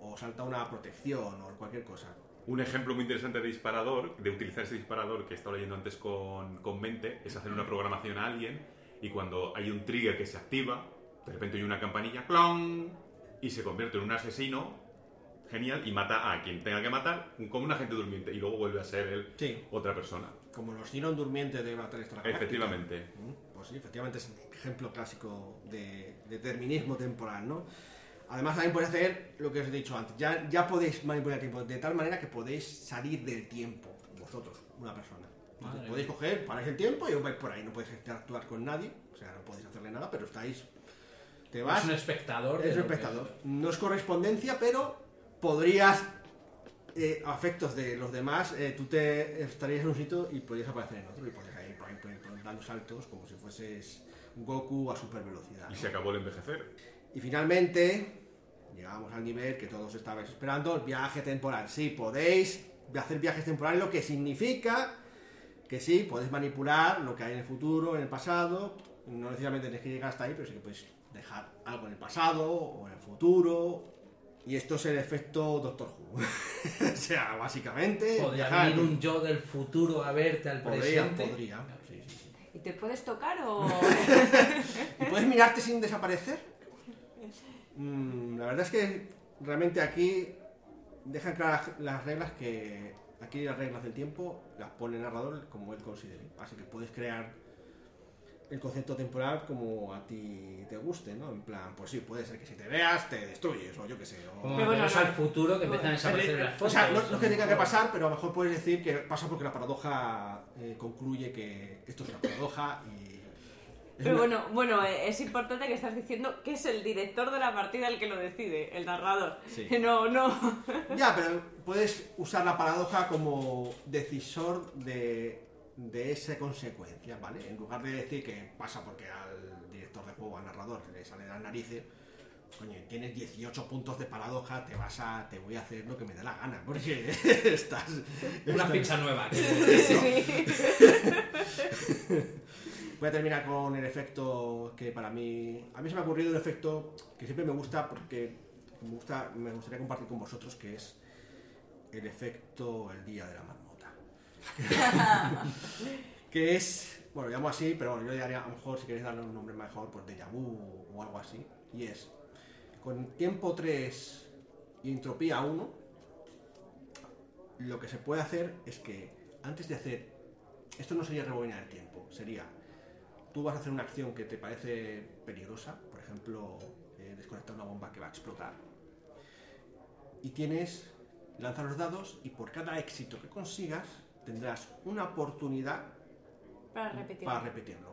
o salta una protección o cualquier cosa. Un ejemplo muy interesante de disparador, de utilizar ese disparador que he estado leyendo antes con, con Mente, es hacer una programación a alguien y cuando hay un trigger que se activa, de repente hay una campanilla, ¡clon! y se convierte en un asesino genial y mata a quien tenga que matar, como un agente durmiente, y luego vuelve a ser él Sí. otra persona. Como los Dinon durmientes de Battlestar Galactica. Efectivamente. Mm, Pues sí, efectivamente es un ejemplo clásico de determinismo temporal, ¿no? Además también podéis hacer lo que os he dicho antes. Ya, ya podéis manipular el tiempo de tal manera que podéis salir del tiempo, vosotros, una persona. Entonces, podéis coger, paráis el tiempo y os vais por ahí. No podéis interactuar con nadie, o sea, no podéis hacerle nada, pero estáis... Te vas... Es un espectador. Es un espectador. No es correspondencia, pero podrías, eh, a efectos de los demás, eh, tú te estarías en un sitio y podrías aparecer en otro y podrías ir por ahí, por ahí, por ahí, dando saltos como si fueses Goku a super velocidad. Y se acabó el envejecer. Y finalmente, llegamos al nivel que todos estabais esperando, el viaje temporal. Sí, podéis hacer viajes temporales, lo que significa que sí, podéis manipular lo que hay en el futuro, en el pasado. No necesariamente tenéis que llegar hasta ahí, pero sí que podéis dejar algo en el pasado o en el futuro. Y esto es el efecto Doctor Who. o sea, básicamente... Podría viajar- venir un yo del futuro a verte al Podría, presente. podría. sí, sí, sí. ¿Y te puedes tocar o...? ¿Y puedes mirarte sin desaparecer? Mm, la verdad es que realmente aquí dejan claras las reglas que aquí las reglas del tiempo las pone el narrador como él considere. Así que puedes crear el concepto temporal como a ti te guste, ¿no? En plan, pues sí, puede ser que si te veas te destruyes o yo qué sé. o- Como Pero bueno, volvemos no. al futuro que empiezan a desaparecer las o fotos. sea, no, no es que tenga que pasar, pero a lo mejor puedes decir que pasa porque la paradoja eh, concluye que esto es una paradoja y... Pero bueno, bueno, eh, es importante que estás diciendo que es el director de la partida el que lo decide, el narrador. Sí. No, no. Ya, pero puedes usar la paradoja como decisor de, de esa consecuencia, ¿vale? En lugar de decir que pasa porque al director de juego, al narrador, le sale de las narices, coño, tienes 18 puntos de paradoja, te vas a, te voy a hacer lo que me dé la gana, porque estás... Una estás- pizza nueva. Voy a terminar con el efecto que para mí... A mí se me ha ocurrido un efecto que siempre me gusta porque me, gusta, me gustaría compartir con vosotros, que es el efecto el día de la marmota. que es, bueno, llamo así, pero bueno, yo le daría, a lo mejor, si queréis darle un nombre mejor, pues déjà vu o algo así. Y es, con tiempo 3 y entropía 1, lo que se puede hacer es que antes de hacer, esto no sería rebobinar el tiempo, sería, tú vas a hacer una acción que te parece peligrosa, por ejemplo, eh, desconectar una bomba que va a explotar, y tienes, lanzar los dados y por cada éxito que consigas tendrás una oportunidad Para repetir. para repetirlo.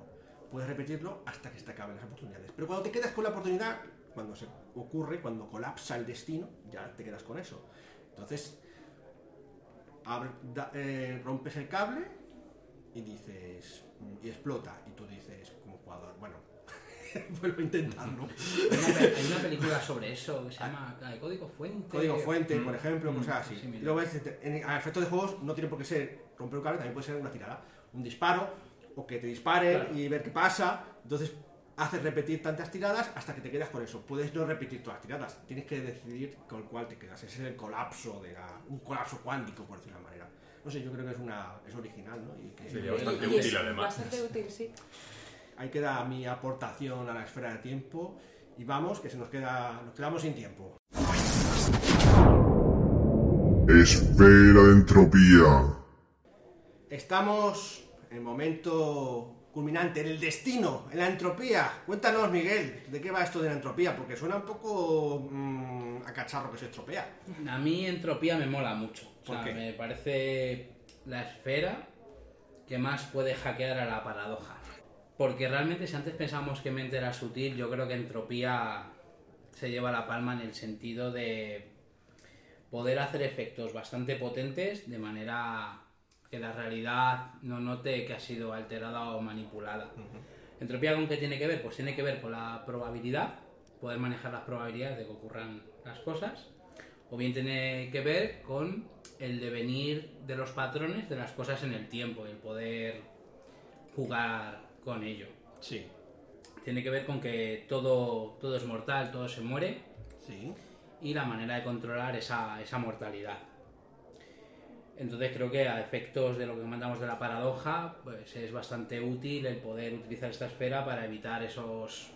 Puedes repetirlo hasta que se te acaben las oportunidades. Pero cuando te quedas con la oportunidad, cuando se ocurre, cuando colapsa el destino, ya te quedas con eso. Entonces, abre- da- eh, rompes el cable y dices. mm, y explota. Y tú dices, como jugador, bueno, vuelvo a intentarlo. Hay una, hay una película sobre eso que se llama la de Código Fuente. Código fuente, Mm. por ejemplo, Mm, cosas así. sí, mira. Y luego a efectos de juegos no tiene por qué ser romper un cable, también puede ser una tirada. Un disparo, o que te disparen Claro. y ver qué pasa. Entonces haces repetir tantas tiradas hasta que te quedas con eso. Puedes no repetir todas las tiradas, tienes que decidir con cuál te quedas. Ese es el colapso de la, un colapso cuántico, por decirlo de una manera. No sé, yo creo que es una es original, ¿no? Y que Sería bastante y útil, además. Bastante útil, sí. ahí queda mi aportación a la esfera de tiempo. Y vamos, que se nos queda, nos quedamos sin tiempo. Esfera de entropía. Estamos en el momento culminante, en el destino, en la entropía. Cuéntanos, Miguel, ¿de qué va esto de la entropía? Porque suena un poco mm, a cacharro que se estropea. A mí entropía me mola mucho. O ¿Por sea, qué? me parece la esfera que más puede hackear a la paradoja. Porque realmente si antes pensábamos que mente era sutil, yo creo que entropía se lleva la palma en el sentido de poder hacer efectos bastante potentes de manera que la realidad no note que ha sido alterada o manipulada. ¿Entropía con qué tiene que ver? Pues tiene que ver con la probabilidad, poder manejar las probabilidades de que ocurran las cosas, o bien tiene que ver con el devenir de los patrones de las cosas en el tiempo el poder jugar con ello. Sí. Tiene que ver con que todo, todo es mortal, todo se muere Sí. y la manera de controlar esa, esa mortalidad. Entonces creo que a efectos de lo que comentamos de la paradoja, pues es bastante útil el poder utilizar esta esfera para evitar esos,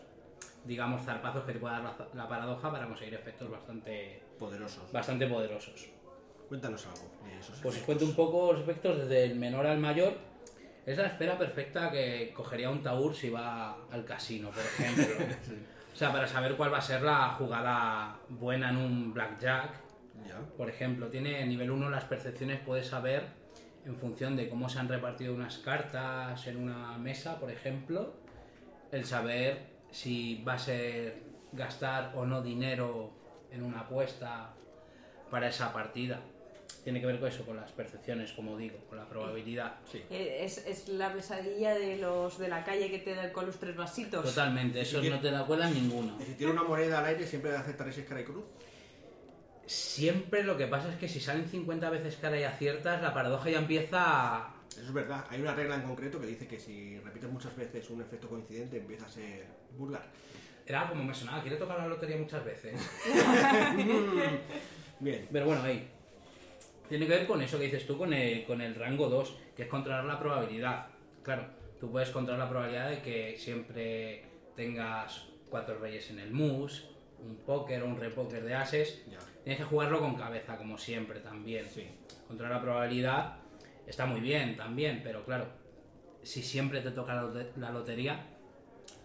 digamos, zarpazos que te puede dar la, la paradoja para conseguir efectos bastante, Poderosos. bastante poderosos. Cuéntanos algo de esos. Pues os cuento un poco los efectos desde el menor al mayor. Es la esfera perfecta que cogería un Taur si va al casino, por ejemplo. O sea, para saber cuál va a ser la jugada buena en un blackjack, Ya. por ejemplo, tiene nivel 1 las percepciones, puedes saber en función de cómo se han repartido unas cartas en una mesa, por ejemplo, el saber si va a ser gastar o no dinero en una apuesta para esa partida. Tiene que ver con eso, con las percepciones, como digo, con la probabilidad. Sí. Eh, Es, es la pesadilla de los de la calle que te dan con los tres vasitos. Totalmente, esos no te da cuenta ninguno. Y si tiene una moneda al aire, siempre aceptar ese cara y cruz. Siempre lo que pasa es que si salen 50 veces cara y aciertas, la paradoja ya empieza a... Eso es verdad. Hay una regla en concreto que dice que si repites muchas veces un efecto coincidente, empieza a ser vulgar. Era como me sonaba, quiere tocar la lotería muchas veces. Bien. Pero bueno, ahí. Tiene que ver con eso que dices tú, con el, con el rango 2, que es controlar la probabilidad. Claro, tú puedes controlar la probabilidad de que siempre tengas cuatro reyes en el mus, un póker o un repóker de ases. Ya. Tienes que jugarlo con cabeza, como siempre, también. Sí. Controlar la probabilidad está muy bien también, pero claro, si siempre te toca la, lote- la lotería,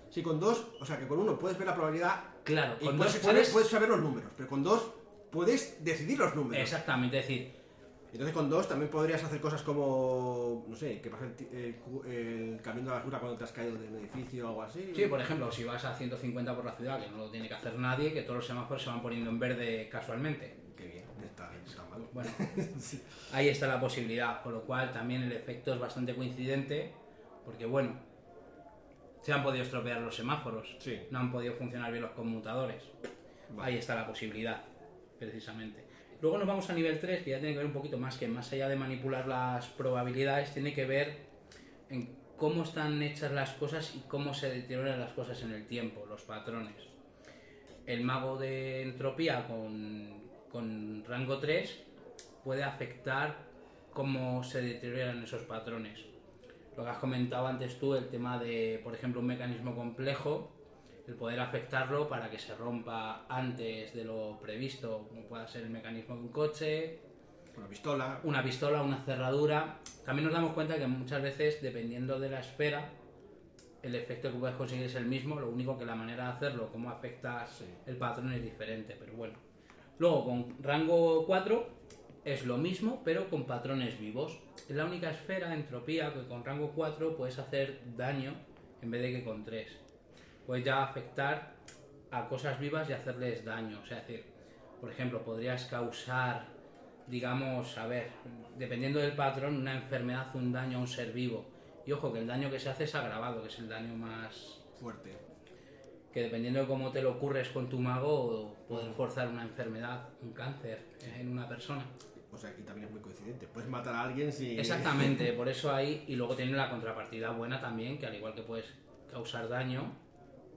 Sí, con dos, o sea que con uno puedes ver la probabilidad claro, y con puedes, dos saber, puedes... puedes saber los números, pero con dos puedes decidir los números. Exactamente, es decir, Entonces con dos también podrías hacer cosas como, no sé, que pasa el, el el camión de la basura cuando te has caído de un edificio o algo así. Sí, por ejemplo, si vas a 150 por la ciudad, que no lo tiene que hacer nadie, que todos los semáforos se van poniendo en verde casualmente. Qué bien, está, está mal. Bueno, ahí está la posibilidad, con lo cual también el efecto es bastante coincidente, porque bueno, se han podido estropear los semáforos, Sí. no han podido funcionar bien los conmutadores. Ahí está la posibilidad, precisamente. Luego nos vamos a nivel 3, que ya tiene que ver un poquito más, que más allá de manipular las probabilidades, tiene que ver en cómo están hechas las cosas y cómo se deterioran las cosas en el tiempo, los patrones. El mago de entropía con, con rango 3 puede afectar cómo se deterioran esos patrones. Lo que has comentado antes tú, el tema de, por ejemplo, un mecanismo complejo, el poder afectarlo para que se rompa antes de lo previsto, como pueda ser el mecanismo de un coche, Una pistola. una pistola, una cerradura. También nos damos cuenta que muchas veces, dependiendo de la esfera, el efecto que puedes conseguir es el mismo, lo único que la manera de hacerlo, cómo afectas el patrón es diferente, pero bueno. Luego, con rango 4 es lo mismo, pero con patrones vivos. Es la única esfera, entropía, que con rango 4 puedes hacer daño en vez de que con 3. Puedes ya afectar a cosas vivas y hacerles daño. O sea, es decir, por ejemplo, podrías causar, digamos, a ver, dependiendo del patrón, una enfermedad, un daño a un ser vivo. Y ojo, que el daño que se hace es agravado, que es el daño más Fuerte. que dependiendo de cómo te lo ocurres con tu mago, puedes forzar una enfermedad, un cáncer en una persona. O sea, y también es muy coincidente. Puedes matar a alguien si. Exactamente, por eso ahí, y luego tiene la contrapartida buena también, que al igual que puedes causar daño,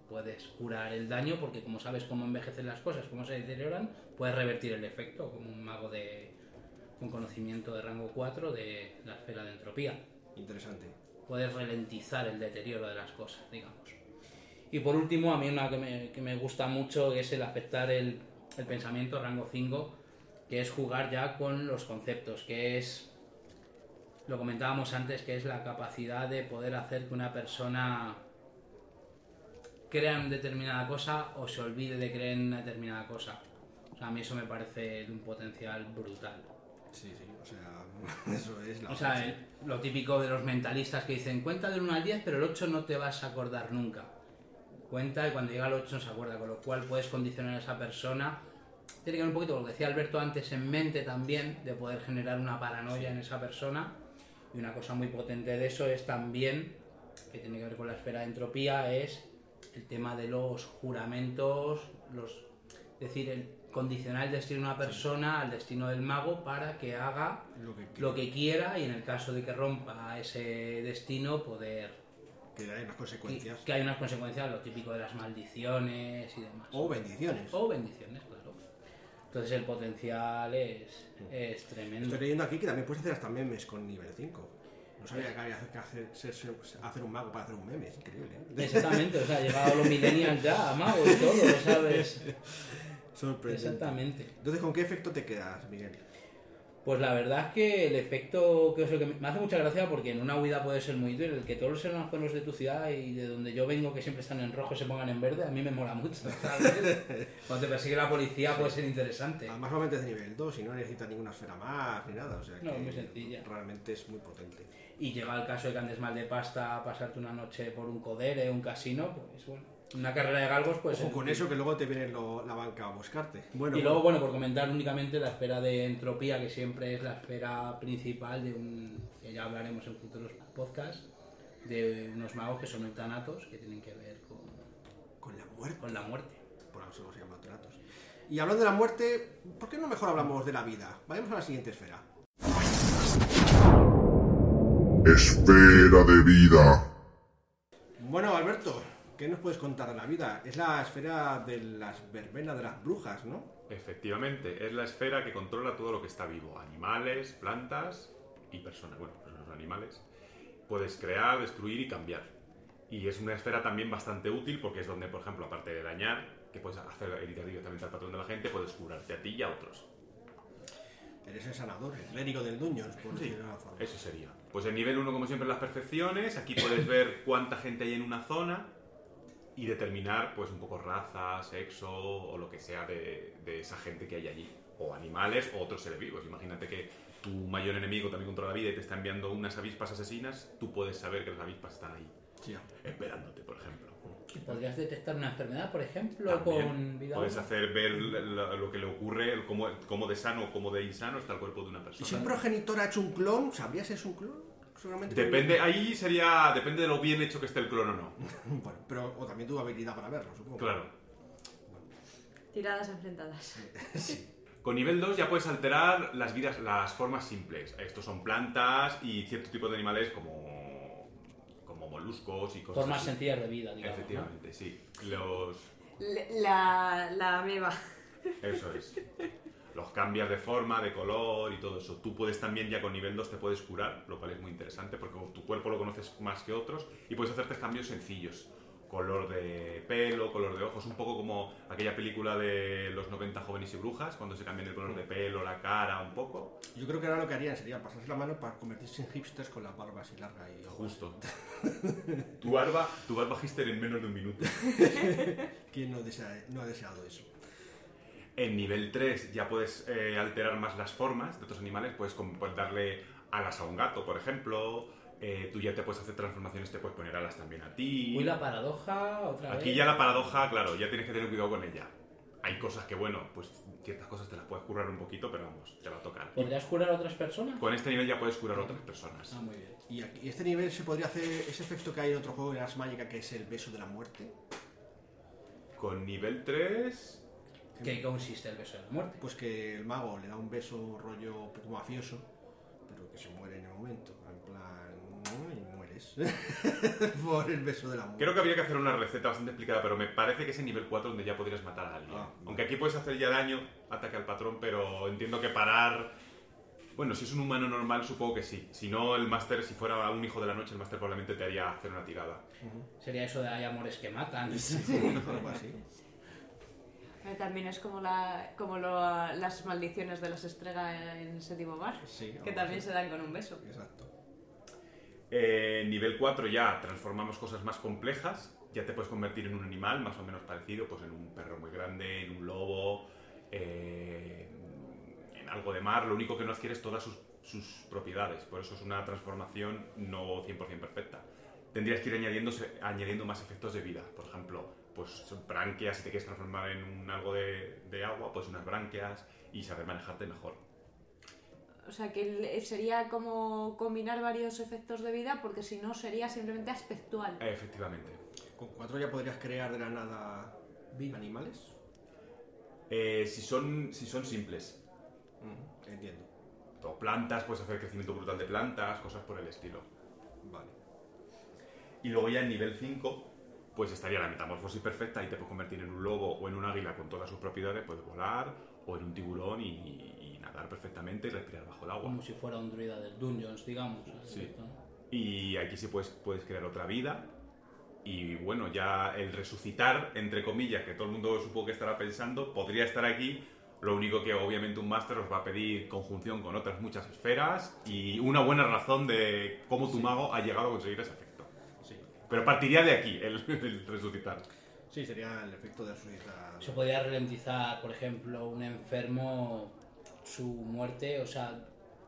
puedes curar el daño, porque como sabes cómo envejecen las cosas, cómo se deterioran, puedes revertir el efecto, como un mago de con conocimiento de rango 4 de la esfera de entropía. Interesante. puedes ralentizar el deterioro de las cosas, digamos. Y por último, a mí una que me, que me gusta mucho es el afectar el, el pensamiento, rango 5, que es jugar ya con los conceptos, que es, lo comentábamos antes, que es la capacidad de poder hacer que una persona crea en determinada cosa o se olvide de creer en determinada cosa. O sea, a mí eso me parece de un potencial brutal. Sí, sí. O sea, eso es la. O sea, el- lo típico de los mentalistas que dicen, cuenta del 1 al 10, pero el 8 no te vas a acordar nunca. Cuenta y cuando llega al 8 no se acuerda, con lo cual puedes condicionar a esa persona. Tiene que ver un poquito con lo que decía Alberto antes en mente también, de poder generar una paranoia en esa persona. Y una cosa muy potente de eso es también, que tiene que ver con la esfera de entropía, es el tema de los juramentos, los, es decir, el condicionar el destino de una persona al destino del mago para que haga Lo que, lo que quiera y en el caso de que rompa ese destino poder que hay unas que, consecuencias. que hay unas consecuencias lo típico de las maldiciones y demás O bendiciones. o bendiciones claro entonces el potencial es, es tremendo Estoy leyendo aquí que también puedes hacer hasta memes con nivel 5. No sabía que había que hacer, ser- ser- hacer un mago para hacer un meme. Es increíble. ¿eh? exactamente o sea ha llegado los millennials ya a mago y todo sabes Sorprendente. exactamente Entonces, ¿con qué efecto te quedas, Miguel? Pues la verdad es que el efecto que, es lo que me hace mucha gracia porque en una huida puede ser muy útil. El que todos los semáforos de tu ciudad y de donde yo vengo, que siempre están en rojo, se pongan en verde, a mí me mola mucho. Cuando te persigue la policía puede ser interesante. Además, normalmente es de nivel 2 y no necesitas ninguna esfera más ni nada. O sea No, que muy sencilla. realmente es muy potente. Y llega el caso de que andes mal de pasta, pasarte una noche por un codere, un casino, pues bueno. Una carrera de galgos, pues. En con eso que luego te viene lo- la banca a buscarte. Bueno, Y luego, bueno, por comentar únicamente la esfera de entropía, que siempre es la esfera principal de un. que ya hablaremos en futuros podcasts, de unos magos que son eutanatos, que tienen que ver con, con la muerte. con la muerte. Por eso se llaman tratos. Y hablando de la muerte, ¿por qué no mejor hablamos de la vida? Vayamos a la siguiente esfera. Esfera de vida. Bueno, Alberto, ¿qué nos puedes contar de la vida? Es la esfera de las verbenas de las brujas, ¿no? Efectivamente, es la esfera que controla todo lo que está vivo. Animales, plantas y personas. Bueno, personas animales. Puedes crear, destruir y cambiar. Y es una esfera también bastante útil porque es donde, por ejemplo, aparte de dañar, que puedes hacer heridas directamente al patrón de la gente, puedes curarte a ti y a otros. Eres el sanador, el clérigo del Dungeons, por decirlo de forma. Eso sería. Pues en nivel 1, como siempre, las perfecciones. Aquí puedes ver cuánta gente hay en una zona y determinar, pues, un poco raza, sexo o lo que sea de, de esa gente que hay allí. O animales o otros seres vivos. Imagínate que tu mayor enemigo también controla la vida y te está enviando unas avispas asesinas. Tú puedes saber que las avispas están ahí, Sí, esperándote, por ejemplo. ¿Y podrías detectar una enfermedad, por ejemplo, También con vida puedes hacer ver lo que le ocurre, cómo, cómo de sano o cómo de insano está el cuerpo de una Y si un persona. progenitor ha hecho un clon, ¿sabrías si es un clon? Seguramente. Depende, ahí sería, depende de lo bien hecho que esté el clon o no. Bueno, pero, o también tu habilidad para verlo, supongo. Claro. Tiradas enfrentadas. Con nivel 2 ya puedes alterar las vidas, las formas simples. Estos son plantas y cierto tipo de animales como moluscos y cosas Formas así. sencillas de vida, digamos. ¿no? Efectivamente, sí. Los, La, la ameba. eso es. Los cambias de forma, de color y todo eso. Tú puedes también ya con nivel 2 te puedes curar, lo cual es muy interesante porque tu cuerpo lo conoces más que otros y puedes hacerte cambios sencillos. Color de pelo, color de ojos, un poco como aquella película de los 90 jóvenes y brujas, cuando se cambian el color de pelo, la cara, un poco. Yo creo que ahora lo que harían sería pasarse la mano para convertirse en hipsters con la barba así larga y. Justo. tu barba, tu barba hister en menos de un minuto. ¿Quién no, desea- no ha deseado eso? En nivel 3 ya puedes eh, alterar más las formas de otros animales, puedes darle alas a un gato, por ejemplo. Eh, tú ya te puedes hacer transformaciones, te puedes poner alas también a ti. Uy, la paradoja, otra vez. Aquí ya la paradoja, claro, ya tienes que tener cuidado con ella. Hay cosas que, bueno, pues ciertas cosas te las puedes curar un poquito, pero vamos, te va a tocar. ¿Podrías curar a otras personas? Con este nivel ya puedes curar a otras personas. Ah, muy bien. Y aquí, y este nivel se podría hacer ese efecto que hay en otro juego de Ars Magica que es el beso de la muerte. Con nivel 3... ¿Qué consiste el beso de la muerte? Pues que el mago le da un beso rollo un poco mafioso, pero que se muere en el momento. En plan, ¿no? y mueres. Por el beso de la muerte. Creo que habría que hacer una receta bastante explicada, pero me parece que es en nivel 4 donde ya podrías matar a alguien. Ah, Aunque aquí puedes hacer ya daño, ataque al patrón, pero entiendo que parar... Bueno, si es un humano normal, supongo que sí. Si no, el máster, si fuera un hijo de la noche, el máster probablemente te haría hacer una tirada. Sería eso de hay amores que matan. Algo así. También es como, la, como lo- las maldiciones de las estrellas en séptimo mar, Sí, que también así. se dan con un beso. Exacto. Eh, nivel 4 ya transformamos cosas más complejas. Ya te puedes convertir en un animal más o menos parecido, pues en un perro muy grande, en un lobo, eh, en algo de mar. Lo único que no adquieres todas sus, sus propiedades. Por eso es una transformación no 100% perfecta. Tendrías que ir añadiendo más efectos de vida. Por ejemplo, pues son branquias, si te quieres transformar en un algo de, de agua, pues unas branquias y saber manejarte mejor. O sea, que el- sería como combinar varios efectos de vida, porque si no sería simplemente aspectual. Efectivamente. Con cuatro ya podrías crear de la nada animales. Eh, si, son, si son simples, Ujú, Entiendo. o plantas, puedes hacer crecimiento brutal de plantas, cosas por el estilo. Vale. Y luego ya en nivel 5, pues estaría la metamorfosis perfecta y te puedes convertir en un lobo o en un águila con todas sus propiedades, puedes volar, o en un tiburón y, y nadar perfectamente y respirar bajo el agua. Como si fuera un druida del Dungeons, digamos. Sí. ¿no? Y aquí sí puedes, puedes crear otra vida. Y bueno, ya el resucitar, entre comillas, que todo el mundo supongo que estará pensando, podría estar aquí. Lo único que obviamente un máster os va a pedir conjunción con otras muchas esferas y una buena razón de cómo tu mago ha llegado a conseguir efecto. Pero partiría de aquí, el, el resucitar. Sí, sería el efecto de resucitar. Se podría ralentizar, por ejemplo, un enfermo su muerte, o sea,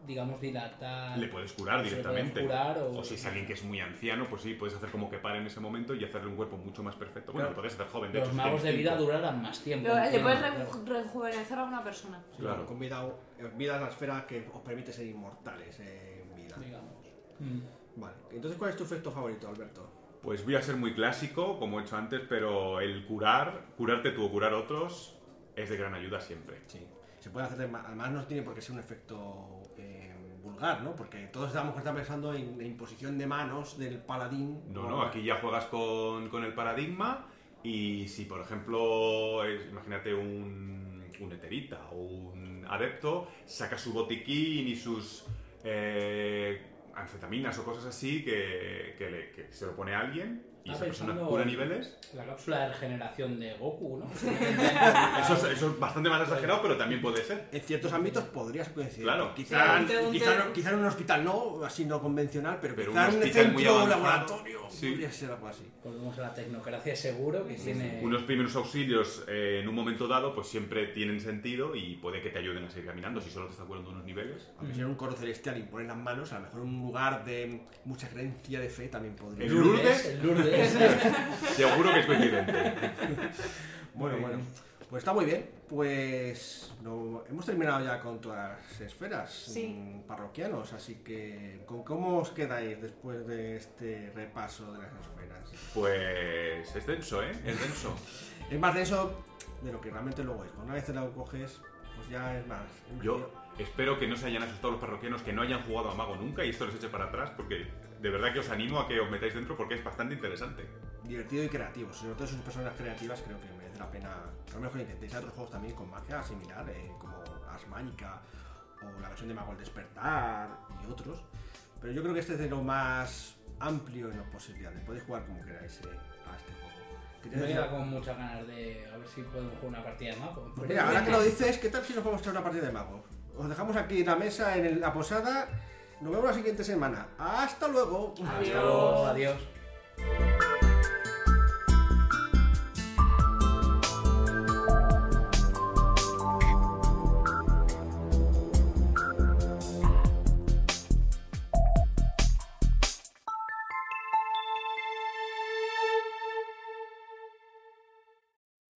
digamos, dilatar. Le puedes curar le directamente. curar o- o... si es alguien que es muy anciano, pues sí, puedes hacer como que pare en ese momento y hacerle un cuerpo mucho más perfecto. Bueno, Claro. lo podrías hacer joven, de Los hecho. si magos de vida tiempo. durarán más tiempo. Lo- le entiendo, puedes re- rejuvenecer a una persona. Sí, Claro. Con vida, eh, vida es la esfera que os permite ser inmortales en vida. Digamos. Mm. Vale. Entonces, ¿cuál es tu efecto favorito, Alberto? Pues voy a ser muy clásico, como he hecho antes, pero el curar, curarte tú o curar otros, es de gran ayuda siempre. Sí. Se puede hacer, además no tiene por qué ser un efecto eh, vulgar, ¿no? Porque todos estamos pensando en la imposición de manos del paladín. No, no, aquí ya juegas con, con el paradigma y si, por ejemplo, es- imagínate un, un eterita o un adepto, saca su botiquín y sus eh, anfetaminas o cosas así que, que le- que se lo pone a alguien y esa persona cura niveles. La cápsula de regeneración de Goku, ¿no? Eso es, eso es bastante más exagerado, pero también puede ser. En ciertos ámbitos podrías coincidir. Claro. Quizá, Sí, un te- un quizá, te- no- quizá en un hospital no, así no convencional, pero, Pero quizá un en un centro laboratorio sí. podría ser algo así. Volvemos a la tecnocracia seguro que tiene... Unos primeros auxilios eh, en un momento dado, pues siempre tienen sentido y puede que te ayuden a seguir caminando si solo te está curando unos niveles. Aunque sea un coro celestial y poner las manos, a lo mejor en un lugar de mucha creencia de fe también podría El ser. Lourdes. El Lourdes. Seguro que es coincidente. Bueno, bueno. Pues está muy bien. Pues no- hemos terminado ya con todas las esferas Sí. mm, parroquianos, así que ¿con cómo os quedáis después de este repaso de las esferas? Pues es denso, ¿eh? Es denso. Es más denso de lo que realmente luego es. Cuando una vez te lo coges, pues ya es más. Yo espero que no se hayan asustado los parroquianos que no hayan jugado a Mago nunca y esto les eche para atrás porque de verdad que os animo a que os metáis dentro porque es bastante interesante. divertido y creativo. Sobre todo si sois personas creativas, creo que merece la pena. A lo mejor intentéis otros juegos también con magia similar, eh, como Ars Magica o la versión de Mago el Despertar y otros. Pero yo creo que este es de lo más amplio en las posibilidades. Podéis jugar como queráis eh, a este juego. Decir- queda con muchas ganas de a ver si podemos jugar una partida de mago. Pues mira, ahora que lo dices, ¿qué tal si nos podemos traer una partida de magos? Os dejamos aquí la mesa en el- la posada. Nos vemos la siguiente semana. ¡Hasta luego! Hasta luego, adiós.